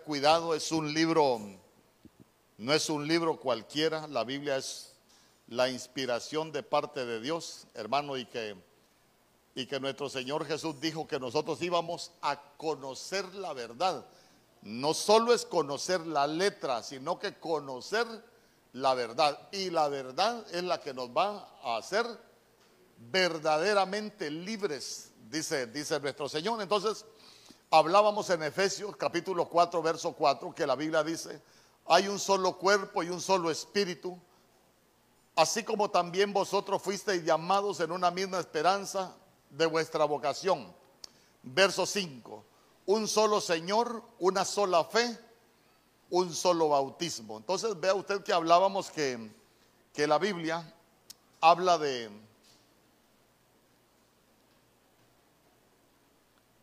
cuidado, es un libro, no es un libro cualquiera, la Biblia es la inspiración de parte de Dios, hermano, y que, y que nuestro Señor Jesús dijo que nosotros íbamos a conocer la verdad. No solo es conocer la letra, sino que conocer la verdad. Y la verdad es la que nos va a hacer verdaderamente libres, dice, dice nuestro Señor. Entonces, hablábamos en Efesios capítulo 4, verso 4, que la Biblia dice, hay un solo cuerpo y un solo espíritu, así como también vosotros fuisteis llamados en una misma esperanza de vuestra vocación. Verso 5, un solo Señor, una sola fe, un solo bautismo. Entonces vea usted que hablábamos que, que la Biblia habla de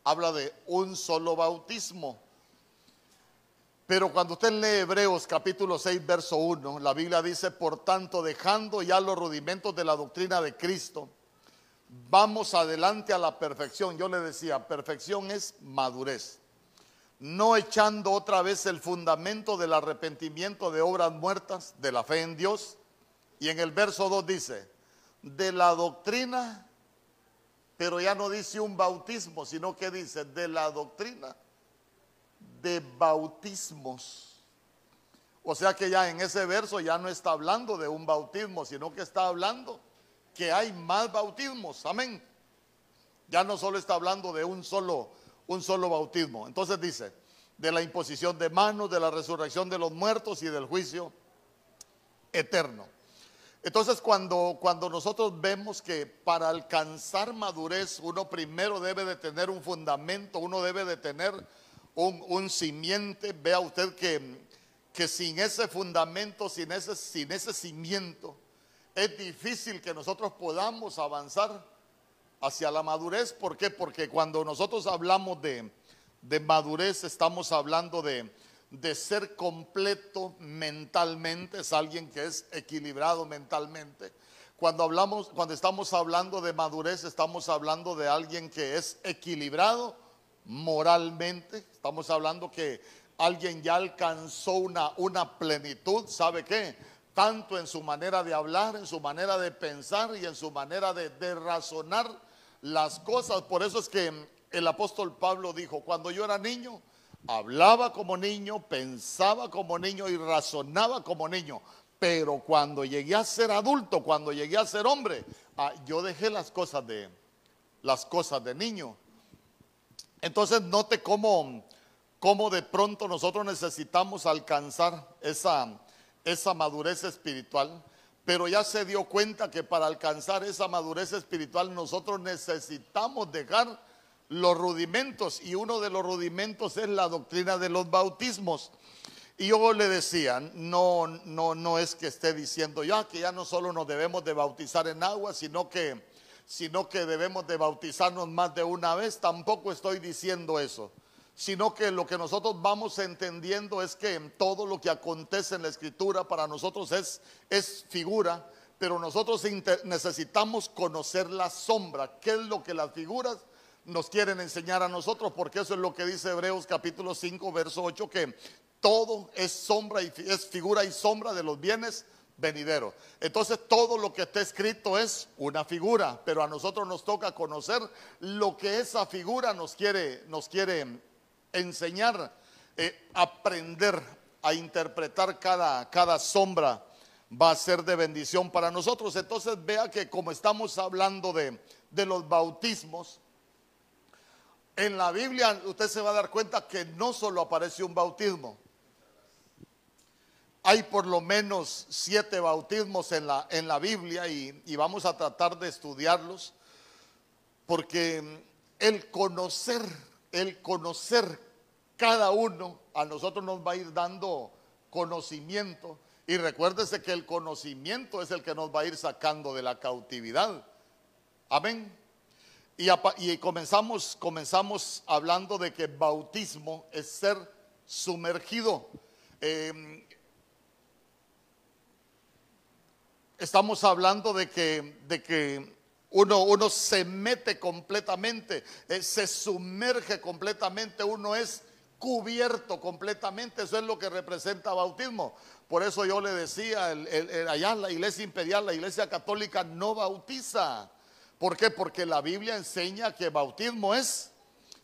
habla de un solo bautismo. Pero cuando usted lee Hebreos capítulo 6, verso 1, la Biblia dice, por tanto, dejando ya los rudimentos de la doctrina de Cristo, vamos adelante a la perfección. Yo le decía, perfección es madurez. No echando otra vez el fundamento del arrepentimiento de obras muertas, de la fe en Dios. Y en el verso 2 dice, de la doctrina pero ya no dice un bautismo, sino que dice de la doctrina de bautismos. O sea que ya en ese verso ya no está hablando de un bautismo, sino que está hablando que hay más bautismos. Amén. Ya no solo está hablando de un solo, un solo bautismo. Entonces dice, de la imposición de manos, de la resurrección de los muertos y del juicio eterno. Entonces cuando, cuando nosotros vemos que para alcanzar madurez uno primero debe de tener un fundamento, uno debe de tener un, un simiente, vea usted que, que sin ese fundamento, sin ese, sin ese cimiento, es difícil que nosotros podamos avanzar hacia la madurez. ¿Por qué? Porque cuando nosotros hablamos de, de madurez estamos hablando de de ser completo mentalmente, es alguien que es equilibrado mentalmente. Cuando hablamos, cuando estamos hablando de madurez, estamos hablando de alguien que es equilibrado moralmente. Estamos hablando que alguien ya alcanzó una, una plenitud, ¿sabe qué? Tanto en su manera de hablar, en su manera de pensar y en su manera de, de razonar las cosas. Por eso es que el apóstol Pablo dijo, cuando yo era niño, Hablaba como niño, pensaba como niño y razonaba como niño. Pero cuando llegué a ser adulto, cuando llegué a ser hombre, ah, yo dejé las cosas de las cosas de niño. Entonces note cómo, cómo de pronto nosotros necesitamos alcanzar esa, esa madurez espiritual, pero ya se dio cuenta que para alcanzar esa madurez espiritual nosotros necesitamos dejar los rudimentos y uno de los rudimentos es la doctrina de los bautismos. Y yo le decía, no, no, no es que esté diciendo ya que ya no solo nos debemos de bautizar en agua, sino que, sino que debemos de bautizarnos más de una vez. Tampoco estoy diciendo eso, sino que lo que nosotros vamos entendiendo es que todo lo que acontece en la escritura para nosotros es, es figura, pero nosotros necesitamos conocer la sombra, qué es lo que las figuras nos quieren enseñar a nosotros, porque eso es lo que dice Hebreos capítulo 5, verso 8, que todo es sombra y es figura y sombra de los bienes venideros. Entonces todo lo que está escrito es una figura, pero a nosotros nos toca conocer lo que esa figura nos quiere, nos quiere enseñar, eh, aprender a interpretar cada, cada sombra va a ser de bendición para nosotros. Entonces vea que como estamos hablando de, de los bautismos, en la Biblia usted se va a dar cuenta que no solo aparece un bautismo. Hay por lo menos siete bautismos en la, en la Biblia y, y vamos a tratar de estudiarlos porque el conocer, el conocer cada uno a nosotros nos va a ir dando conocimiento. Y recuérdese que el conocimiento es el que nos va a ir sacando de la cautividad. Amén. Y, comenzamos, comenzamos hablando de que bautismo es ser sumergido. Em, estamos hablando de que, de que uno, uno se mete completamente, eh, se sumerge completamente, uno es cubierto completamente. Eso es lo que representa bautismo. Por eso yo le decía, allá en la iglesia imperial, la iglesia católica no bautiza. ¿Por qué? Porque la Biblia enseña que bautismo es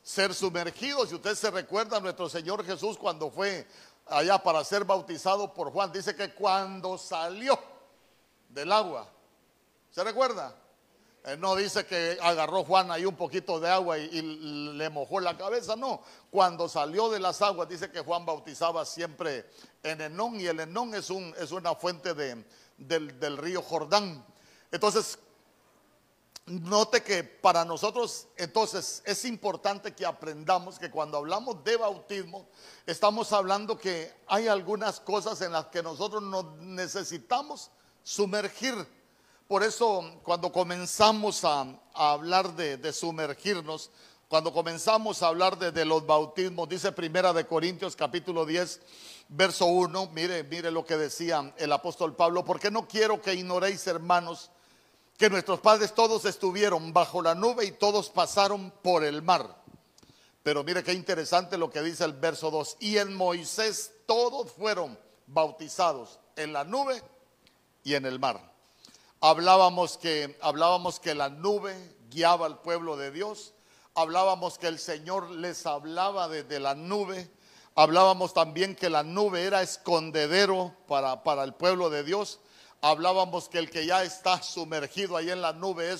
ser sumergido. Si usted se recuerda, nuestro Señor Jesús cuando fue allá para ser bautizado por Juan, dice que cuando salió del agua, ¿se recuerda? no dice que agarró Juan ahí un poquito de agua y, le mojó la cabeza, no. Cuando salió de las aguas, dice que Juan bautizaba siempre en Enón y el Enón es, un, es una fuente de, del, del río Jordán. Entonces, note que para nosotros, entonces, es importante que aprendamos que cuando hablamos de bautismo, estamos hablando que hay algunas cosas en las que nosotros nos necesitamos sumergir. Por eso cuando comenzamos a, hablar de, sumergirnos, cuando comenzamos a hablar de, los bautismos, dice Primera de Corintios capítulo 10, verso 1, mire, mire lo que decía el apóstol Pablo, porque no quiero que ignoréis, hermanos, que nuestros padres todos estuvieron bajo la nube y todos pasaron por el mar. Pero mire qué interesante lo que dice el verso 2, y en Moisés todos fueron bautizados en la nube y en el mar. Hablábamos que, hablábamos que la nube guiaba al pueblo de Dios. Hablábamos que el Señor les hablaba desde la nube. Hablábamos también que la nube era escondedero para, para el pueblo de Dios. Hablábamos que el que ya está sumergido ahí en la nube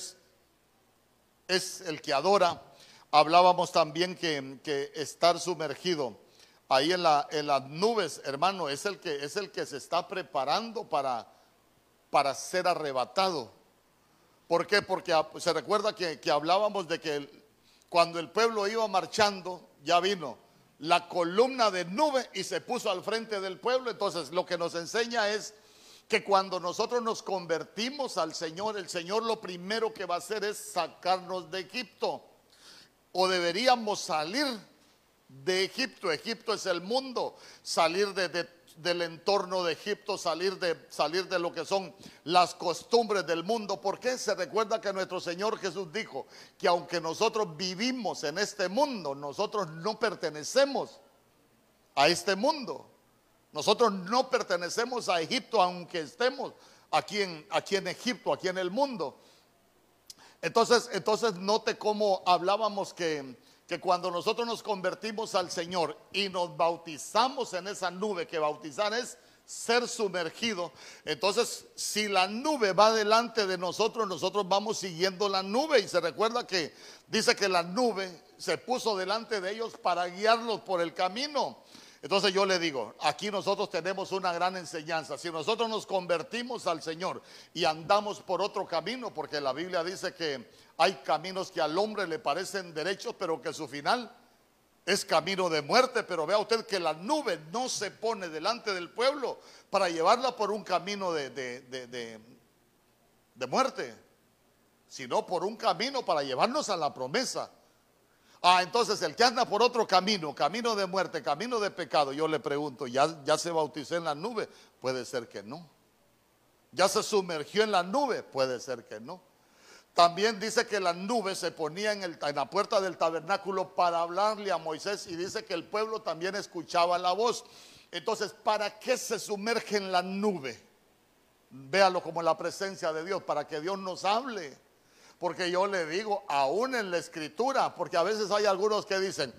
es, el que adora. Hablábamos también que, estar sumergido ahí en, la, en las nubes, hermano, es el, que, es el que se está preparando para, para ser arrebatado. ¿Por qué? Porque se recuerda que, hablábamos de que cuando el pueblo iba marchando, ya vino la columna de nube y se puso al frente del pueblo. Entonces lo que nos enseña es que cuando nosotros nos convertimos al Señor, el Señor lo primero que va a hacer es sacarnos de Egipto. O deberíamos salir de Egipto. Egipto es el mundo. Salir de, de del entorno de Egipto, salir de, salir de lo que son las costumbres del mundo. porque Se recuerda que nuestro Señor Jesús dijo que aunque nosotros vivimos en este mundo, nosotros no pertenecemos a este mundo. Nosotros no pertenecemos a Egipto, aunque estemos aquí en, aquí en Egipto, aquí en el mundo. Entonces, entonces note cómo hablábamos que que cuando nosotros nos convertimos al Señor y nos bautizamos en esa nube, que bautizar es ser sumergido, entonces si la nube va delante de nosotros, nosotros vamos siguiendo la nube y se recuerda que dice que la nube se puso delante de ellos para guiarlos por el camino. Entonces yo le digo, aquí nosotros tenemos una gran enseñanza. Si nosotros nos convertimos al Señor y andamos por otro camino, porque la Biblia dice que hay caminos que al hombre le parecen derechos, pero que su final es camino de muerte. Pero vea usted que la nube no se pone delante del pueblo para llevarla por un camino de, de, de muerte, sino por un camino para llevarnos a la promesa. Ah, entonces el que anda por otro camino, camino de muerte, camino de pecado, yo le pregunto, ¿ya, ya se bautizó en la nube? Puede ser que no. ¿Ya se sumergió en la nube? Puede ser que no. También dice que la nube se ponía en, el, en, la puerta del tabernáculo para hablarle a Moisés y dice que el pueblo también escuchaba la voz. Entonces, ¿para qué se sumerge en la nube? Véalo como la presencia de Dios, para que Dios nos hable. Porque yo le digo, aún en la escritura, porque a veces hay algunos que dicen,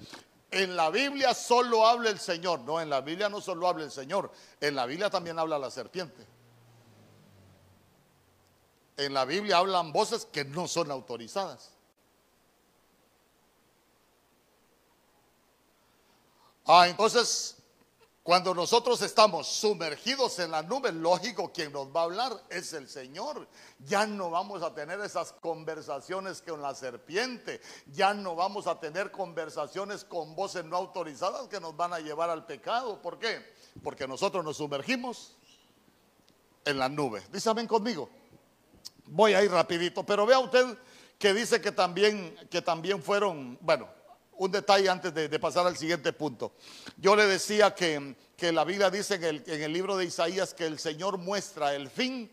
en la Biblia solo habla el Señor. No, en la Biblia no solo habla el Señor, en la Biblia también habla la serpiente. En la Biblia hablan voces que no son autorizadas. Ah, entonces cuando nosotros estamos sumergidos en la nube, lógico, quien nos va a hablar es el Señor. Ya no vamos a tener esas conversaciones con la serpiente. Ya no vamos a tener conversaciones con voces no autorizadas que nos van a llevar al pecado. ¿Por qué? Porque nosotros nos sumergimos en la nube. Dísame conmigo. Voy a ir rapidito, pero vea usted que dice que también, que también fueron, bueno, un detalle antes de, pasar al siguiente punto. Yo le decía que, la Biblia dice en el, en el libro de Isaías que el Señor muestra el fin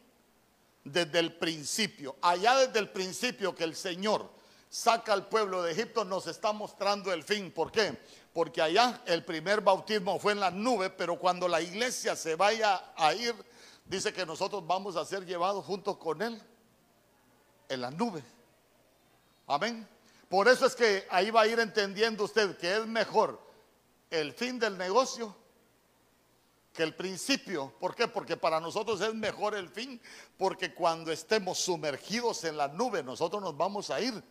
desde el principio. Allá desde el principio que el Señor saca al pueblo de Egipto nos está mostrando el fin. ¿Por qué? porque allá el primer bautismo fue en la nube, pero cuando la iglesia se vaya a ir, dice que nosotros vamos a ser llevados juntos con Él en la nube. Amén. Por eso es que ahí va a ir entendiendo usted que es mejor el fin del negocio que el principio. ¿Por qué? Porque para nosotros es mejor el fin, porque cuando estemos sumergidos en la nube, nosotros nos vamos a ir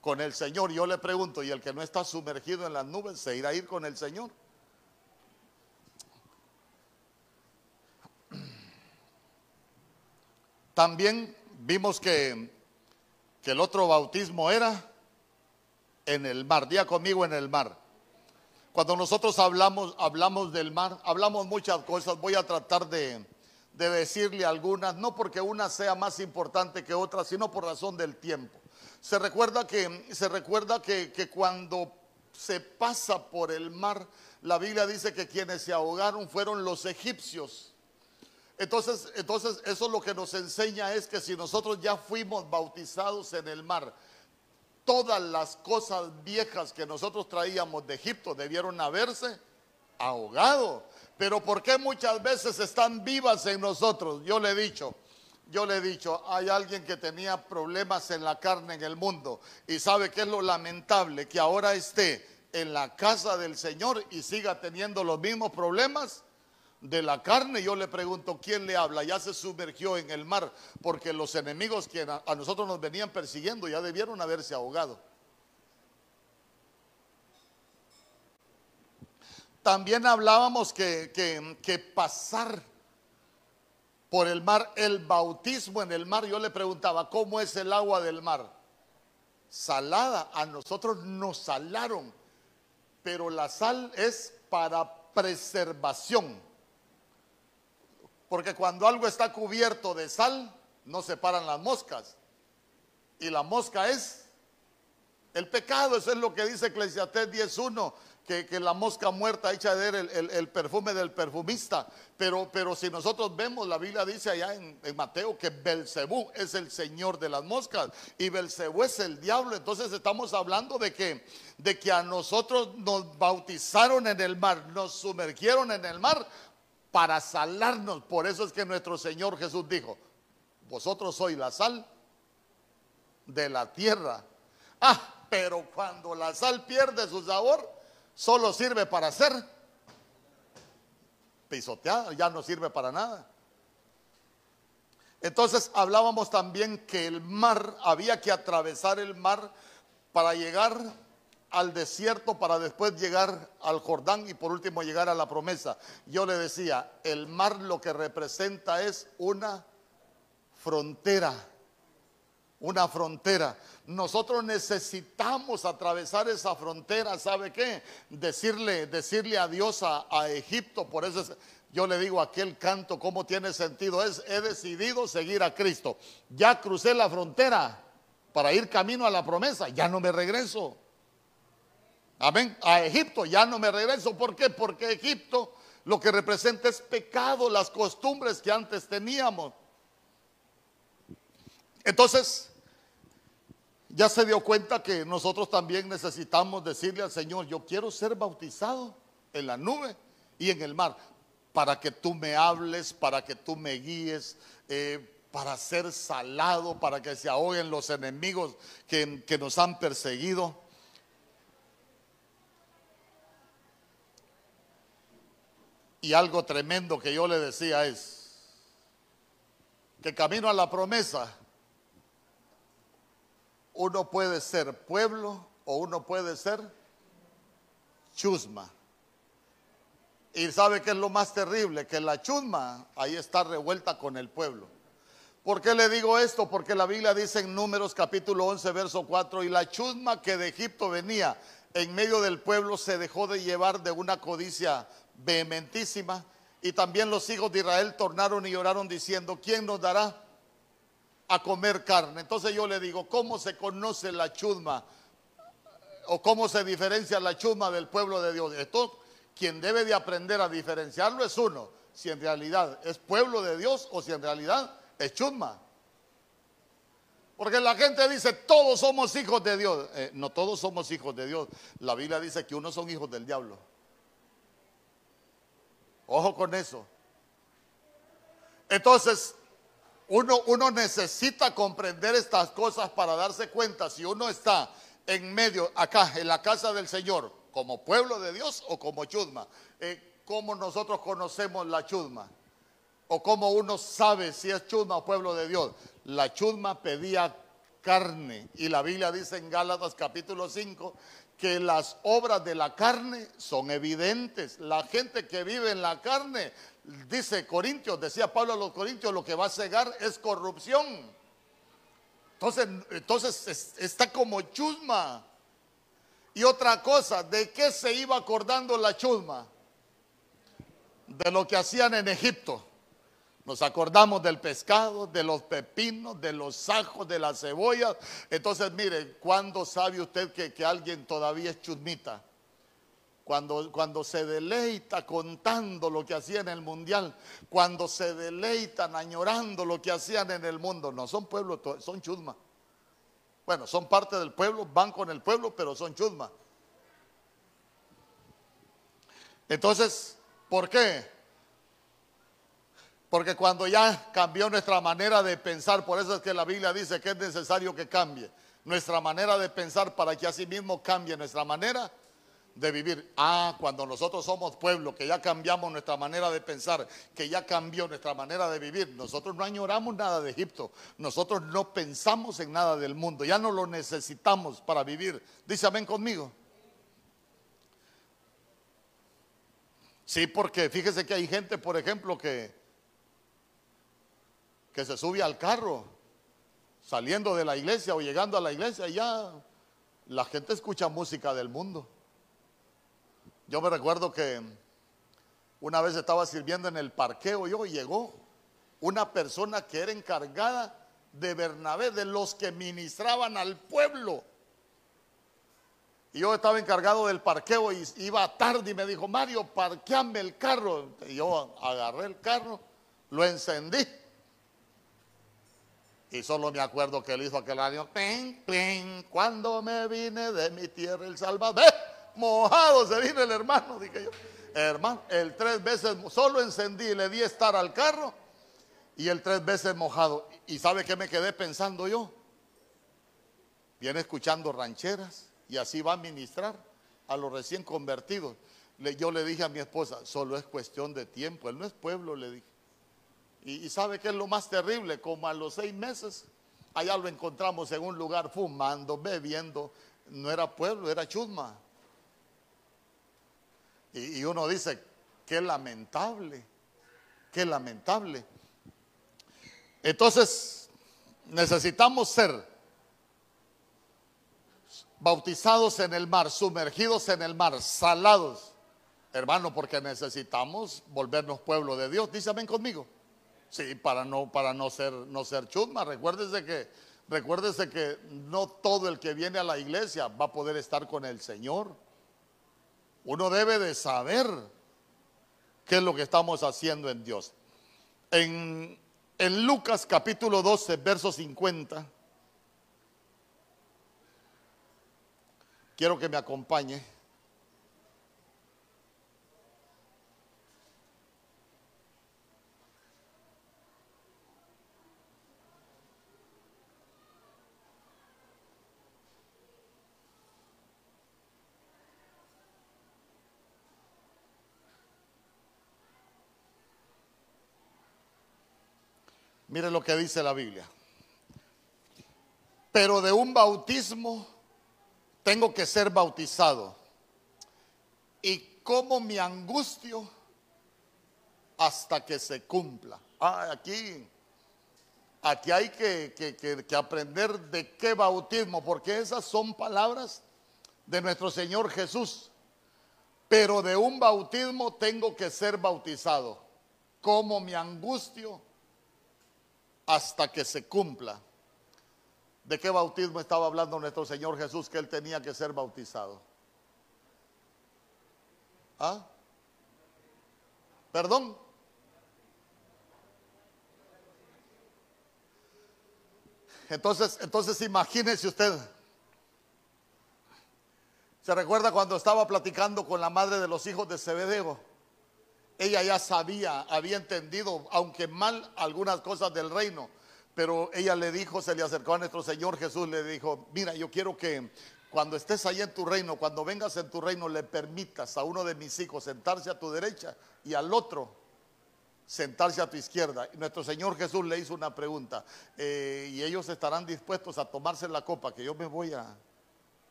con el Señor. Yo le pregunto, ¿y el que no está sumergido en las nubes se irá a ir con el Señor? También vimos que, que el otro bautismo era en el mar. Día conmigo en el mar. Cuando nosotros hablamos, hablamos del mar, hablamos muchas cosas. Voy a tratar de, de decirle algunas, no porque una sea más importante que otra, sino por razón del tiempo. Se recuerda que, se recuerda que, que cuando se pasa por el mar, la Biblia dice que quienes se ahogaron fueron los egipcios. Entonces, entonces eso lo que nos enseña es que si nosotros ya fuimos bautizados en el mar, todas las cosas viejas que nosotros traíamos de Egipto debieron haberse ahogado. Pero ¿por qué muchas veces están vivas en nosotros? Yo le he dicho, yo le he dicho, hay alguien que tenía problemas en la carne en el mundo y sabe que es lo lamentable que ahora esté en la casa del Señor y siga teniendo los mismos problemas de la carne. Yo le pregunto, ¿quién le habla? Ya se sumergió en el mar porque los enemigos que a nosotros nos venían persiguiendo ya debieron haberse ahogado. También hablábamos que, que, que pasar por el mar, el bautismo en el mar. Yo le preguntaba, ¿cómo es el agua del mar? Salada, a nosotros nos salaron, pero la sal es para preservación. Porque cuando algo está cubierto de sal, no se paran las moscas. Y la mosca es el pecado, eso es lo que dice Eclesiastés 10.1 que, la mosca muerta echa de el, el, perfume del perfumista. Pero, pero si nosotros vemos, la Biblia dice allá en, Mateo que Belcebú es el señor de las moscas y Belcebú es el diablo. Entonces estamos hablando de que, de que a nosotros nos bautizaron en el mar, nos sumergieron en el mar para salarnos. Por eso es que nuestro Señor Jesús dijo, vosotros sois la sal de la tierra. Ah, pero cuando la sal pierde su sabor, solo sirve para ser pisoteada, ya no sirve para nada. Entonces hablábamos también que el mar, había que atravesar el mar para llegar al desierto, para después llegar al Jordán y por último llegar a la promesa. Yo le decía, el mar lo que representa es una frontera, una frontera. Nosotros necesitamos atravesar esa frontera, ¿sabe qué? Decirle, decirle adiós a, a Egipto, por eso yo le digo aquel canto, ¿cómo tiene sentido? Es, he decidido seguir a Cristo. Ya crucé la frontera para ir camino a la promesa, ya no me regreso. Amén. A Egipto ya no me regreso. ¿Por qué? Porque Egipto lo que representa es pecado, las costumbres que antes teníamos. Entonces, ya se dio cuenta que nosotros también necesitamos decirle al Señor, yo quiero ser bautizado en la nube y en el mar, para que tú me hables, para que tú me guíes, eh, para ser salado, para que se ahoguen los enemigos que, que nos han perseguido. Y algo tremendo que yo le decía es que camino a la promesa uno puede ser pueblo o uno puede ser chusma. Y sabe que es lo más terrible, que la chusma ahí está revuelta con el pueblo. ¿Por qué le digo esto? Porque la Biblia dice en Números capítulo 11, verso 4, y la chusma que de Egipto venía en medio del pueblo se dejó de llevar de una codicia vehementísima. Y también los hijos de Israel tornaron y lloraron diciendo, ¿quién nos dará a comer carne. Entonces yo le digo, ¿cómo se conoce la chusma? ¿O cómo se diferencia la chusma del pueblo de Dios? Esto, quien debe de aprender a diferenciarlo es uno. Si en realidad es pueblo de Dios o si en realidad es chusma. Porque la gente dice, todos somos hijos de Dios. Eh, no todos somos hijos de Dios. La Biblia dice que unos son hijos del diablo. Ojo con eso. Entonces, uno, uno necesita comprender estas cosas para darse cuenta si uno está en medio, acá, en la casa del Señor, como pueblo de Dios o como chusma. Eh, ¿Cómo nosotros conocemos la chusma? ¿O cómo uno sabe si es chusma o pueblo de Dios? La chusma pedía carne y la Biblia dice en Gálatas capítulo 5 que las obras de la carne son evidentes. La gente que vive en la carne, dice Corintios, decía Pablo a los Corintios, lo que va a cegar es corrupción. Entonces, entonces está como chusma. Y otra cosa, ¿de qué se iba acordando la chusma? De lo que hacían en Egipto. Nos acordamos del pescado, de los pepinos, de los ajos, de las cebollas. Entonces, mire, ¿cuándo sabe usted que, alguien todavía es chusmita? Cuando, cuando, se deleita contando lo que hacía en el mundial, cuando se deleitan añorando lo que hacían en el mundo, no son pueblos, son chusma. Bueno, son parte del pueblo, van con el pueblo, pero son chusma. Entonces, ¿por qué? Porque cuando ya cambió nuestra manera de pensar, por eso es que la Biblia dice que es necesario que cambie nuestra manera de pensar para que así mismo cambie nuestra manera de vivir. Ah, cuando nosotros somos pueblo, que ya cambiamos nuestra manera de pensar, que ya cambió nuestra manera de vivir, nosotros no añoramos nada de Egipto, nosotros no pensamos en nada del mundo, ya no lo necesitamos para vivir. Dice amén conmigo. Sí, porque fíjese que hay gente, por ejemplo, que que se sube al carro saliendo de la iglesia o llegando a la iglesia, ya la gente escucha música del mundo. Yo me recuerdo que una vez estaba sirviendo en el parqueo yo y llegó una persona que era encargada de Bernabé, de los que ministraban al pueblo. Y yo estaba encargado del parqueo y iba tarde y me dijo, Mario, parqueame el carro. Y yo agarré el carro, lo encendí y solo me acuerdo que él hizo aquel año, cuando me vine de mi tierra el Salvador, mojado se vino el hermano, dije yo. Hermano, el tres veces, solo encendí y le di estar al carro y el tres veces mojado. ¿Y sabe qué me quedé pensando yo? Viene escuchando rancheras y así va a ministrar a los recién convertidos. yo le dije a mi esposa, solo es cuestión de tiempo, él no es pueblo, le dije. Y, sabe que es lo más terrible, como a los seis meses, allá lo encontramos en un lugar fumando, bebiendo. No era pueblo, era chusma. Y, uno dice, qué lamentable, qué lamentable. Entonces, necesitamos ser bautizados en el mar, sumergidos en el mar, salados, hermano, porque necesitamos volvernos pueblo de Dios. Dice, ven conmigo. Sí, para no, para no ser, no ser chusma. Recuérdese que, que no todo el que viene a la iglesia va a poder estar con el Señor. Uno debe de saber qué es lo que estamos haciendo en Dios. En, en Lucas capítulo 12, verso 50. Quiero que me acompañe. Mire lo que dice la Biblia. Pero de un bautismo tengo que ser bautizado. Y como mi angustio hasta que se cumpla. Ah, aquí, aquí hay que, que aprender de qué bautismo, porque esas son palabras de nuestro Señor Jesús. Pero de un bautismo tengo que ser bautizado. Como mi angustio hasta que se cumpla. ¿De qué bautismo estaba hablando nuestro Señor Jesús que él tenía que ser bautizado? ¿Ah? ¿Perdón? Entonces, entonces imagínese usted. ¿Se recuerda cuando estaba platicando con la madre de los hijos de Zebedeo? Ella ya sabía, había entendido, aunque mal, algunas cosas del reino. Pero ella le dijo, se le acercó a nuestro Señor Jesús, le dijo, mira, yo quiero que cuando estés ahí en tu reino, cuando vengas en tu reino, le permitas a uno de mis hijos sentarse a tu derecha y al otro sentarse a tu izquierda. Nuestro Señor Jesús le hizo una pregunta, eh, y ellos estarán dispuestos a tomarse la copa que yo me voy a,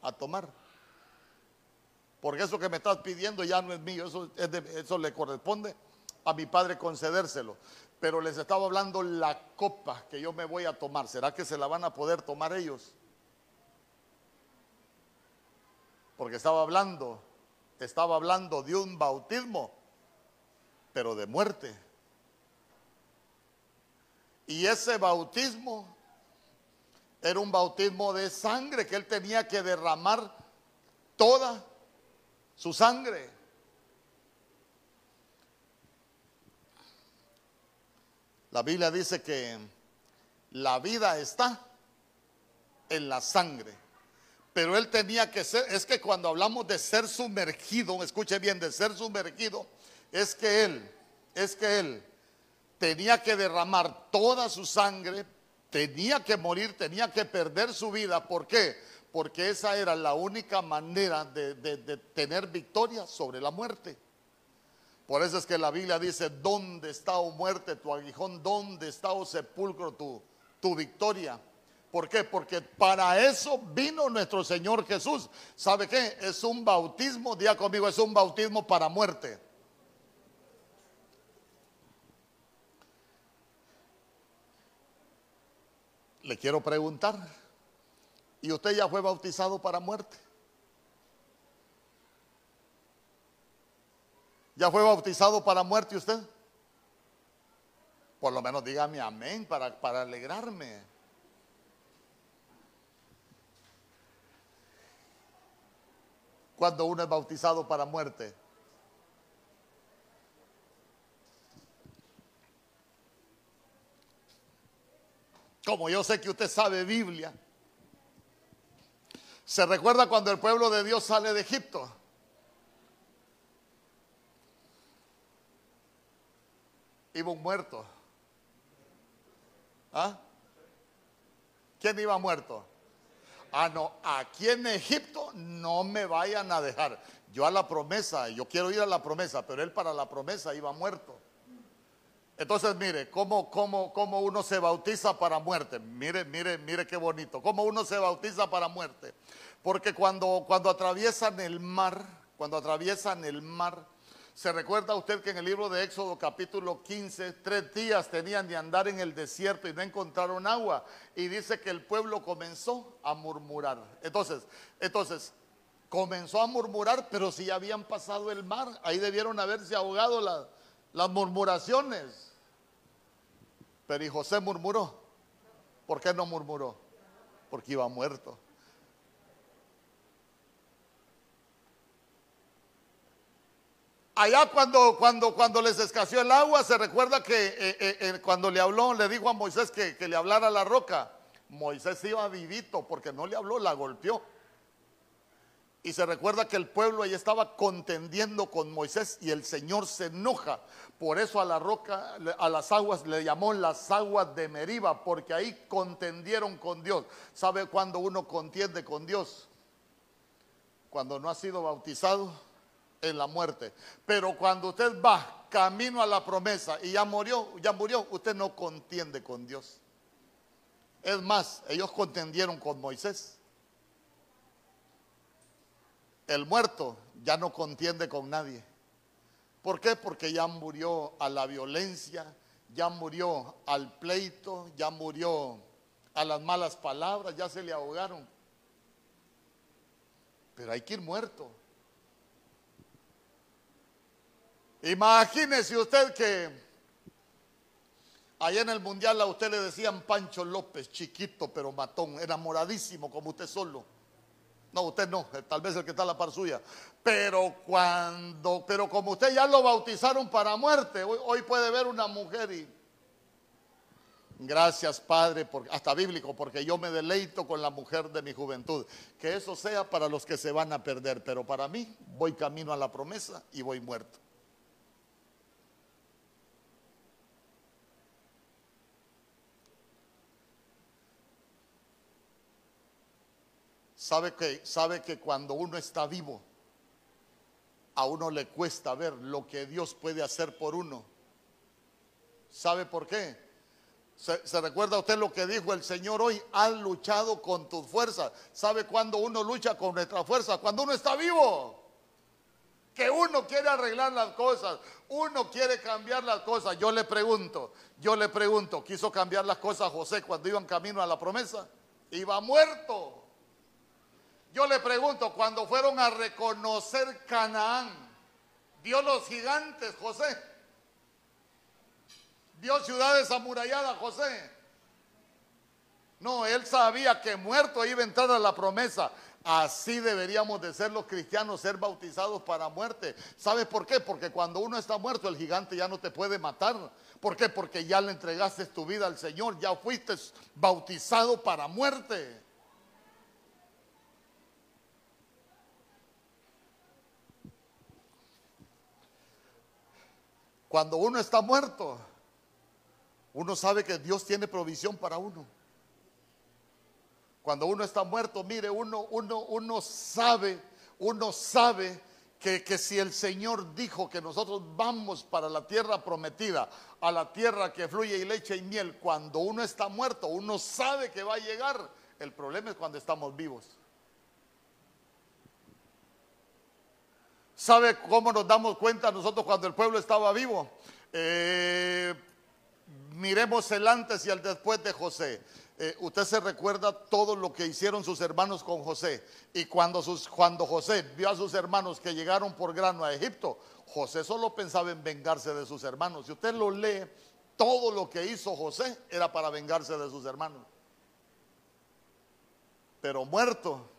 a tomar. Porque eso que me estás pidiendo ya no es mío, eso, eso le corresponde a mi Padre concedérselo. Pero les estaba hablando la copa que yo me voy a tomar. ¿Será que se la van a poder tomar ellos? Porque estaba hablando, estaba hablando de un bautismo pero de muerte. Y ese bautismo era un bautismo de sangre que él tenía que derramar toda su sangre. La Biblia dice que la vida está en la sangre. Pero él tenía que ser, es que cuando hablamos de ser sumergido, escuche bien, de ser sumergido, es que él, es que él tenía que derramar toda su sangre, tenía que morir, tenía que perder su vida. ¿Por qué? Porque esa era la única manera de, tener victoria sobre la muerte. Por eso es que la Biblia dice, ¿dónde está, oh muerte, tu aguijón? ¿Dónde está, oh sepulcro, tu, tu victoria? ¿Por qué? Porque para eso vino nuestro Señor Jesús. ¿Sabe qué? Es un bautismo, día conmigo, es un bautismo para muerte. Le quiero preguntar, ¿y usted ya fue bautizado para muerte? ¿Ya fue bautizado para muerte usted? Por lo menos dígame amén para, para alegrarme. Cuando uno es bautizado para muerte. como yo sé que usted sabe Biblia, se recuerda cuando el pueblo de Dios sale de Egipto. Iba un muerto. ¿Ah? ¿Quién iba muerto? Ah, no, aquí en Egipto no me vayan a dejar. Yo a la promesa, yo quiero ir a la promesa, pero él para la promesa iba muerto. Entonces, mire, ¿cómo, cómo, cómo uno se bautiza para muerte? Mire, mire, mire qué bonito. ¿Cómo uno se bautiza para muerte? Porque cuando, cuando atraviesan el mar, cuando atraviesan el mar, ¿se recuerda usted que en el libro de Éxodo capítulo 15, tres días tenían de andar en el desierto y no encontraron agua? Y dice que el pueblo comenzó a murmurar. Entonces, entonces, comenzó a murmurar, pero si ya habían pasado el mar, ahí debieron haberse ahogado las murmuraciones. Pero y José murmuró. ¿Por qué no murmuró? Porque iba muerto. Allá cuando, cuando, cuando les escaseó el agua, se recuerda que eh, eh, eh, cuando le habló, le dijo a Moisés que, que le hablara la roca. Moisés iba vivito porque no le habló, la golpeó. Y se recuerda que el pueblo ahí estaba contendiendo con Moisés y el Señor se enoja. Por eso a la roca, a las aguas le llamó las aguas de Meriba, porque ahí contendieron con Dios. ¿Sabe cuándo uno contiende con Dios? Cuando no ha sido bautizado en la muerte. Pero cuando usted va camino a la promesa y ya murió, ya murió, usted no contiende con Dios. Es más, ellos contendieron con Moisés. El muerto ya no contiende con nadie. ¿Por qué? Porque ya murió a la violencia, ya murió al pleito, ya murió a las malas palabras, ya se le ahogaron. Pero hay que ir muerto. Imagínese usted que allá en el mundial a usted le decían Pancho López, chiquito pero matón, enamoradísimo como usted solo. No, usted no, eh, tal vez el que está a la par suya. Pero cuando, pero como usted ya lo bautizaron para muerte, hoy, puede ver una mujer y Gracias, Padre, hasta bíblico, porque yo me deleito con la mujer de mi juventud. Que eso sea para los que se van a perder, pero para mí voy camino a la promesa y voy muerto. Sabe que, sabe que cuando uno está vivo, a uno le cuesta ver lo que Dios puede hacer por uno. ¿Sabe por qué? ¿Se, recuerda usted lo que dijo el Señor hoy? Has luchado con tus fuerzas. ¿Sabe cuándo uno lucha con nuestra fuerza? Cuando uno está vivo. Que uno quiere arreglar las cosas, uno quiere cambiar las cosas. Yo le pregunto, yo le pregunto, ¿quiso cambiar las cosas José cuando iba en camino a la promesa? Iba muerto. Yo le pregunto, cuando fueron a reconocer Canaán, vio los gigantes José vio ciudades amuralladas José. No, él sabía que muerto iba a entrar a la promesa. Así deberíamos de ser los cristianos, ser bautizados para muerte. ¿Sabes por qué? Porque cuando uno está muerto, el gigante ya no te puede matar. ¿Por qué? Porque ya le entregaste tu vida al Señor, ya fuiste bautizado para muerte. Cuando uno está muerto, uno sabe que Dios tiene provisión para uno. Cuando uno está muerto, mire, uno, uno, uno sabe, uno sabe que, que, si el Señor dijo que nosotros vamos para la tierra prometida, a la tierra que fluye y leche y miel, cuando uno está muerto, uno sabe que va a llegar. El problema es cuando estamos vivos. ¿Sabe cómo nos damos cuenta nosotros cuando el pueblo estaba vivo? Eh, miremos el antes y el después de José. Eh, usted se recuerda todo lo que hicieron sus hermanos con José. Y cuando, cuando José vio a sus hermanos que llegaron por grano a Egipto, José solo pensaba en vengarse de sus hermanos. Si usted lo lee, todo lo que hizo José era para vengarse de sus hermanos. Pero muerto,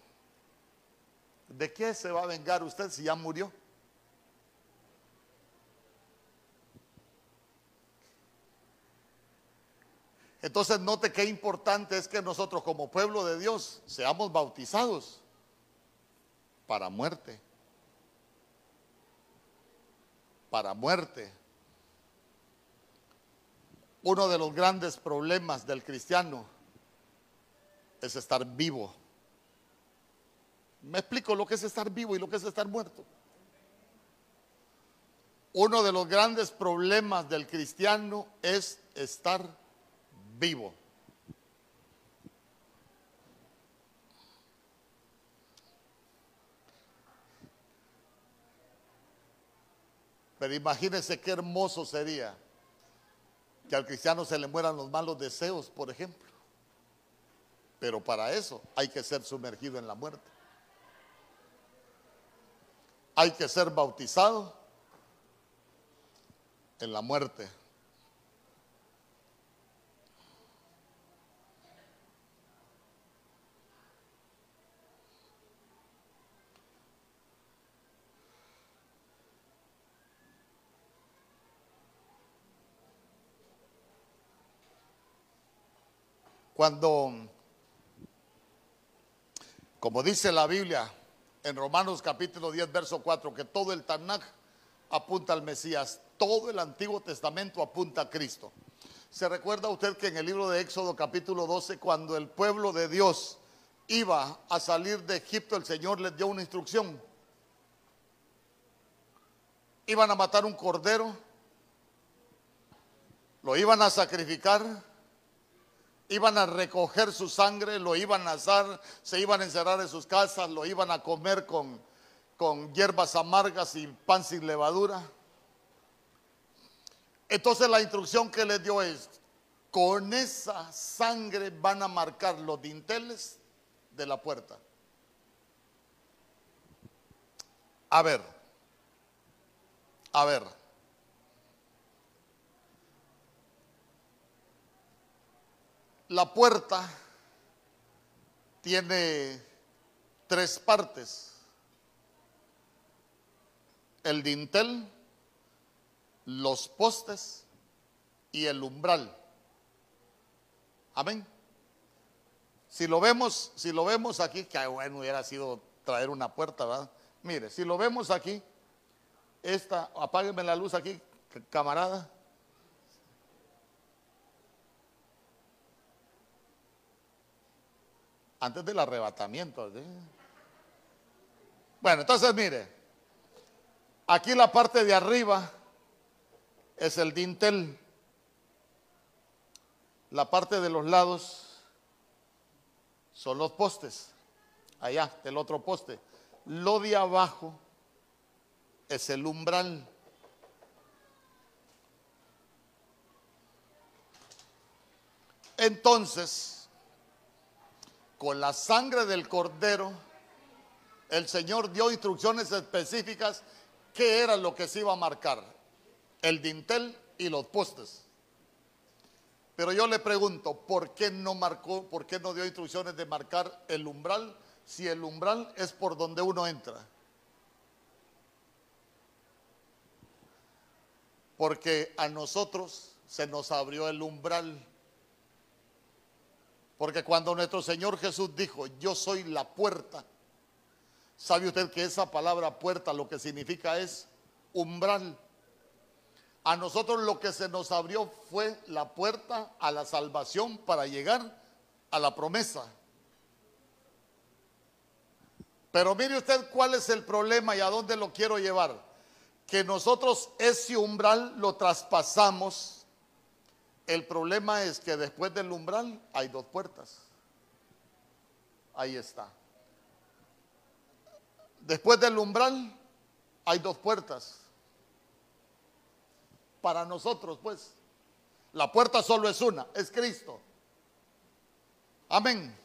¿de qué se va a vengar usted si ya murió? Entonces note qué importante es que nosotros como pueblo de Dios seamos bautizados para muerte. Para muerte. Uno de los grandes problemas del cristiano es estar vivo. Me explico lo que es estar vivo y lo que es estar muerto. Uno de los grandes problemas del cristiano es estar vivo. Pero imagínense qué hermoso sería que al cristiano se le mueran los malos deseos, por ejemplo. Pero para eso hay que ser sumergido en la muerte. Hay que ser bautizado en la muerte. Cuando, como dice la Biblia en Romanos capítulo 10, verso 4, que todo el Tanakh apunta al Mesías, todo el Antiguo Testamento apunta a Cristo. ¿Se recuerda usted que en el libro de Éxodo capítulo 12, cuando el pueblo de Dios iba a salir de Egipto, el Señor les dio una instrucción? Iban a matar un cordero, lo iban a sacrificar iban a recoger su sangre, lo iban a asar, se iban a encerrar en sus casas, lo iban a comer con, con hierbas amargas y pan sin levadura. Entonces la instrucción que les dio es, con esa sangre van a marcar los dinteles de la puerta. A ver, a ver. La puerta tiene tres partes. El dintel, los postes y el umbral. Amén. Si lo vemos, si lo vemos aquí, que bueno hubiera sido traer una puerta, ¿verdad? Mire, si lo vemos aquí, esta, apágueme la luz aquí, camarada. Antes del arrebatamiento. Bueno, entonces mire, aquí la parte de arriba es el dintel. La parte de los lados son los postes. Allá, del otro poste. Lo de abajo es el umbral. Entonces, con la sangre del cordero, el Señor dio instrucciones específicas qué era lo que se iba a marcar, el dintel y los postes. Pero yo le pregunto, ¿por qué no marcó, por qué no dio instrucciones de marcar el umbral si el umbral es por donde uno entra? Porque a nosotros se nos abrió el umbral. Porque cuando nuestro Señor Jesús dijo, yo soy la puerta, ¿sabe usted que esa palabra puerta lo que significa es umbral? A nosotros lo que se nos abrió fue la puerta a la salvación para llegar a la promesa. Pero mire usted cuál es el problema y a dónde lo quiero llevar que nosotros ese umbral lo traspasamos. El problema es que después del umbral hay dos puertas. Ahí está. Después del umbral hay dos puertas. Para nosotros, pues, la puerta solo es una, es Cristo. Amén.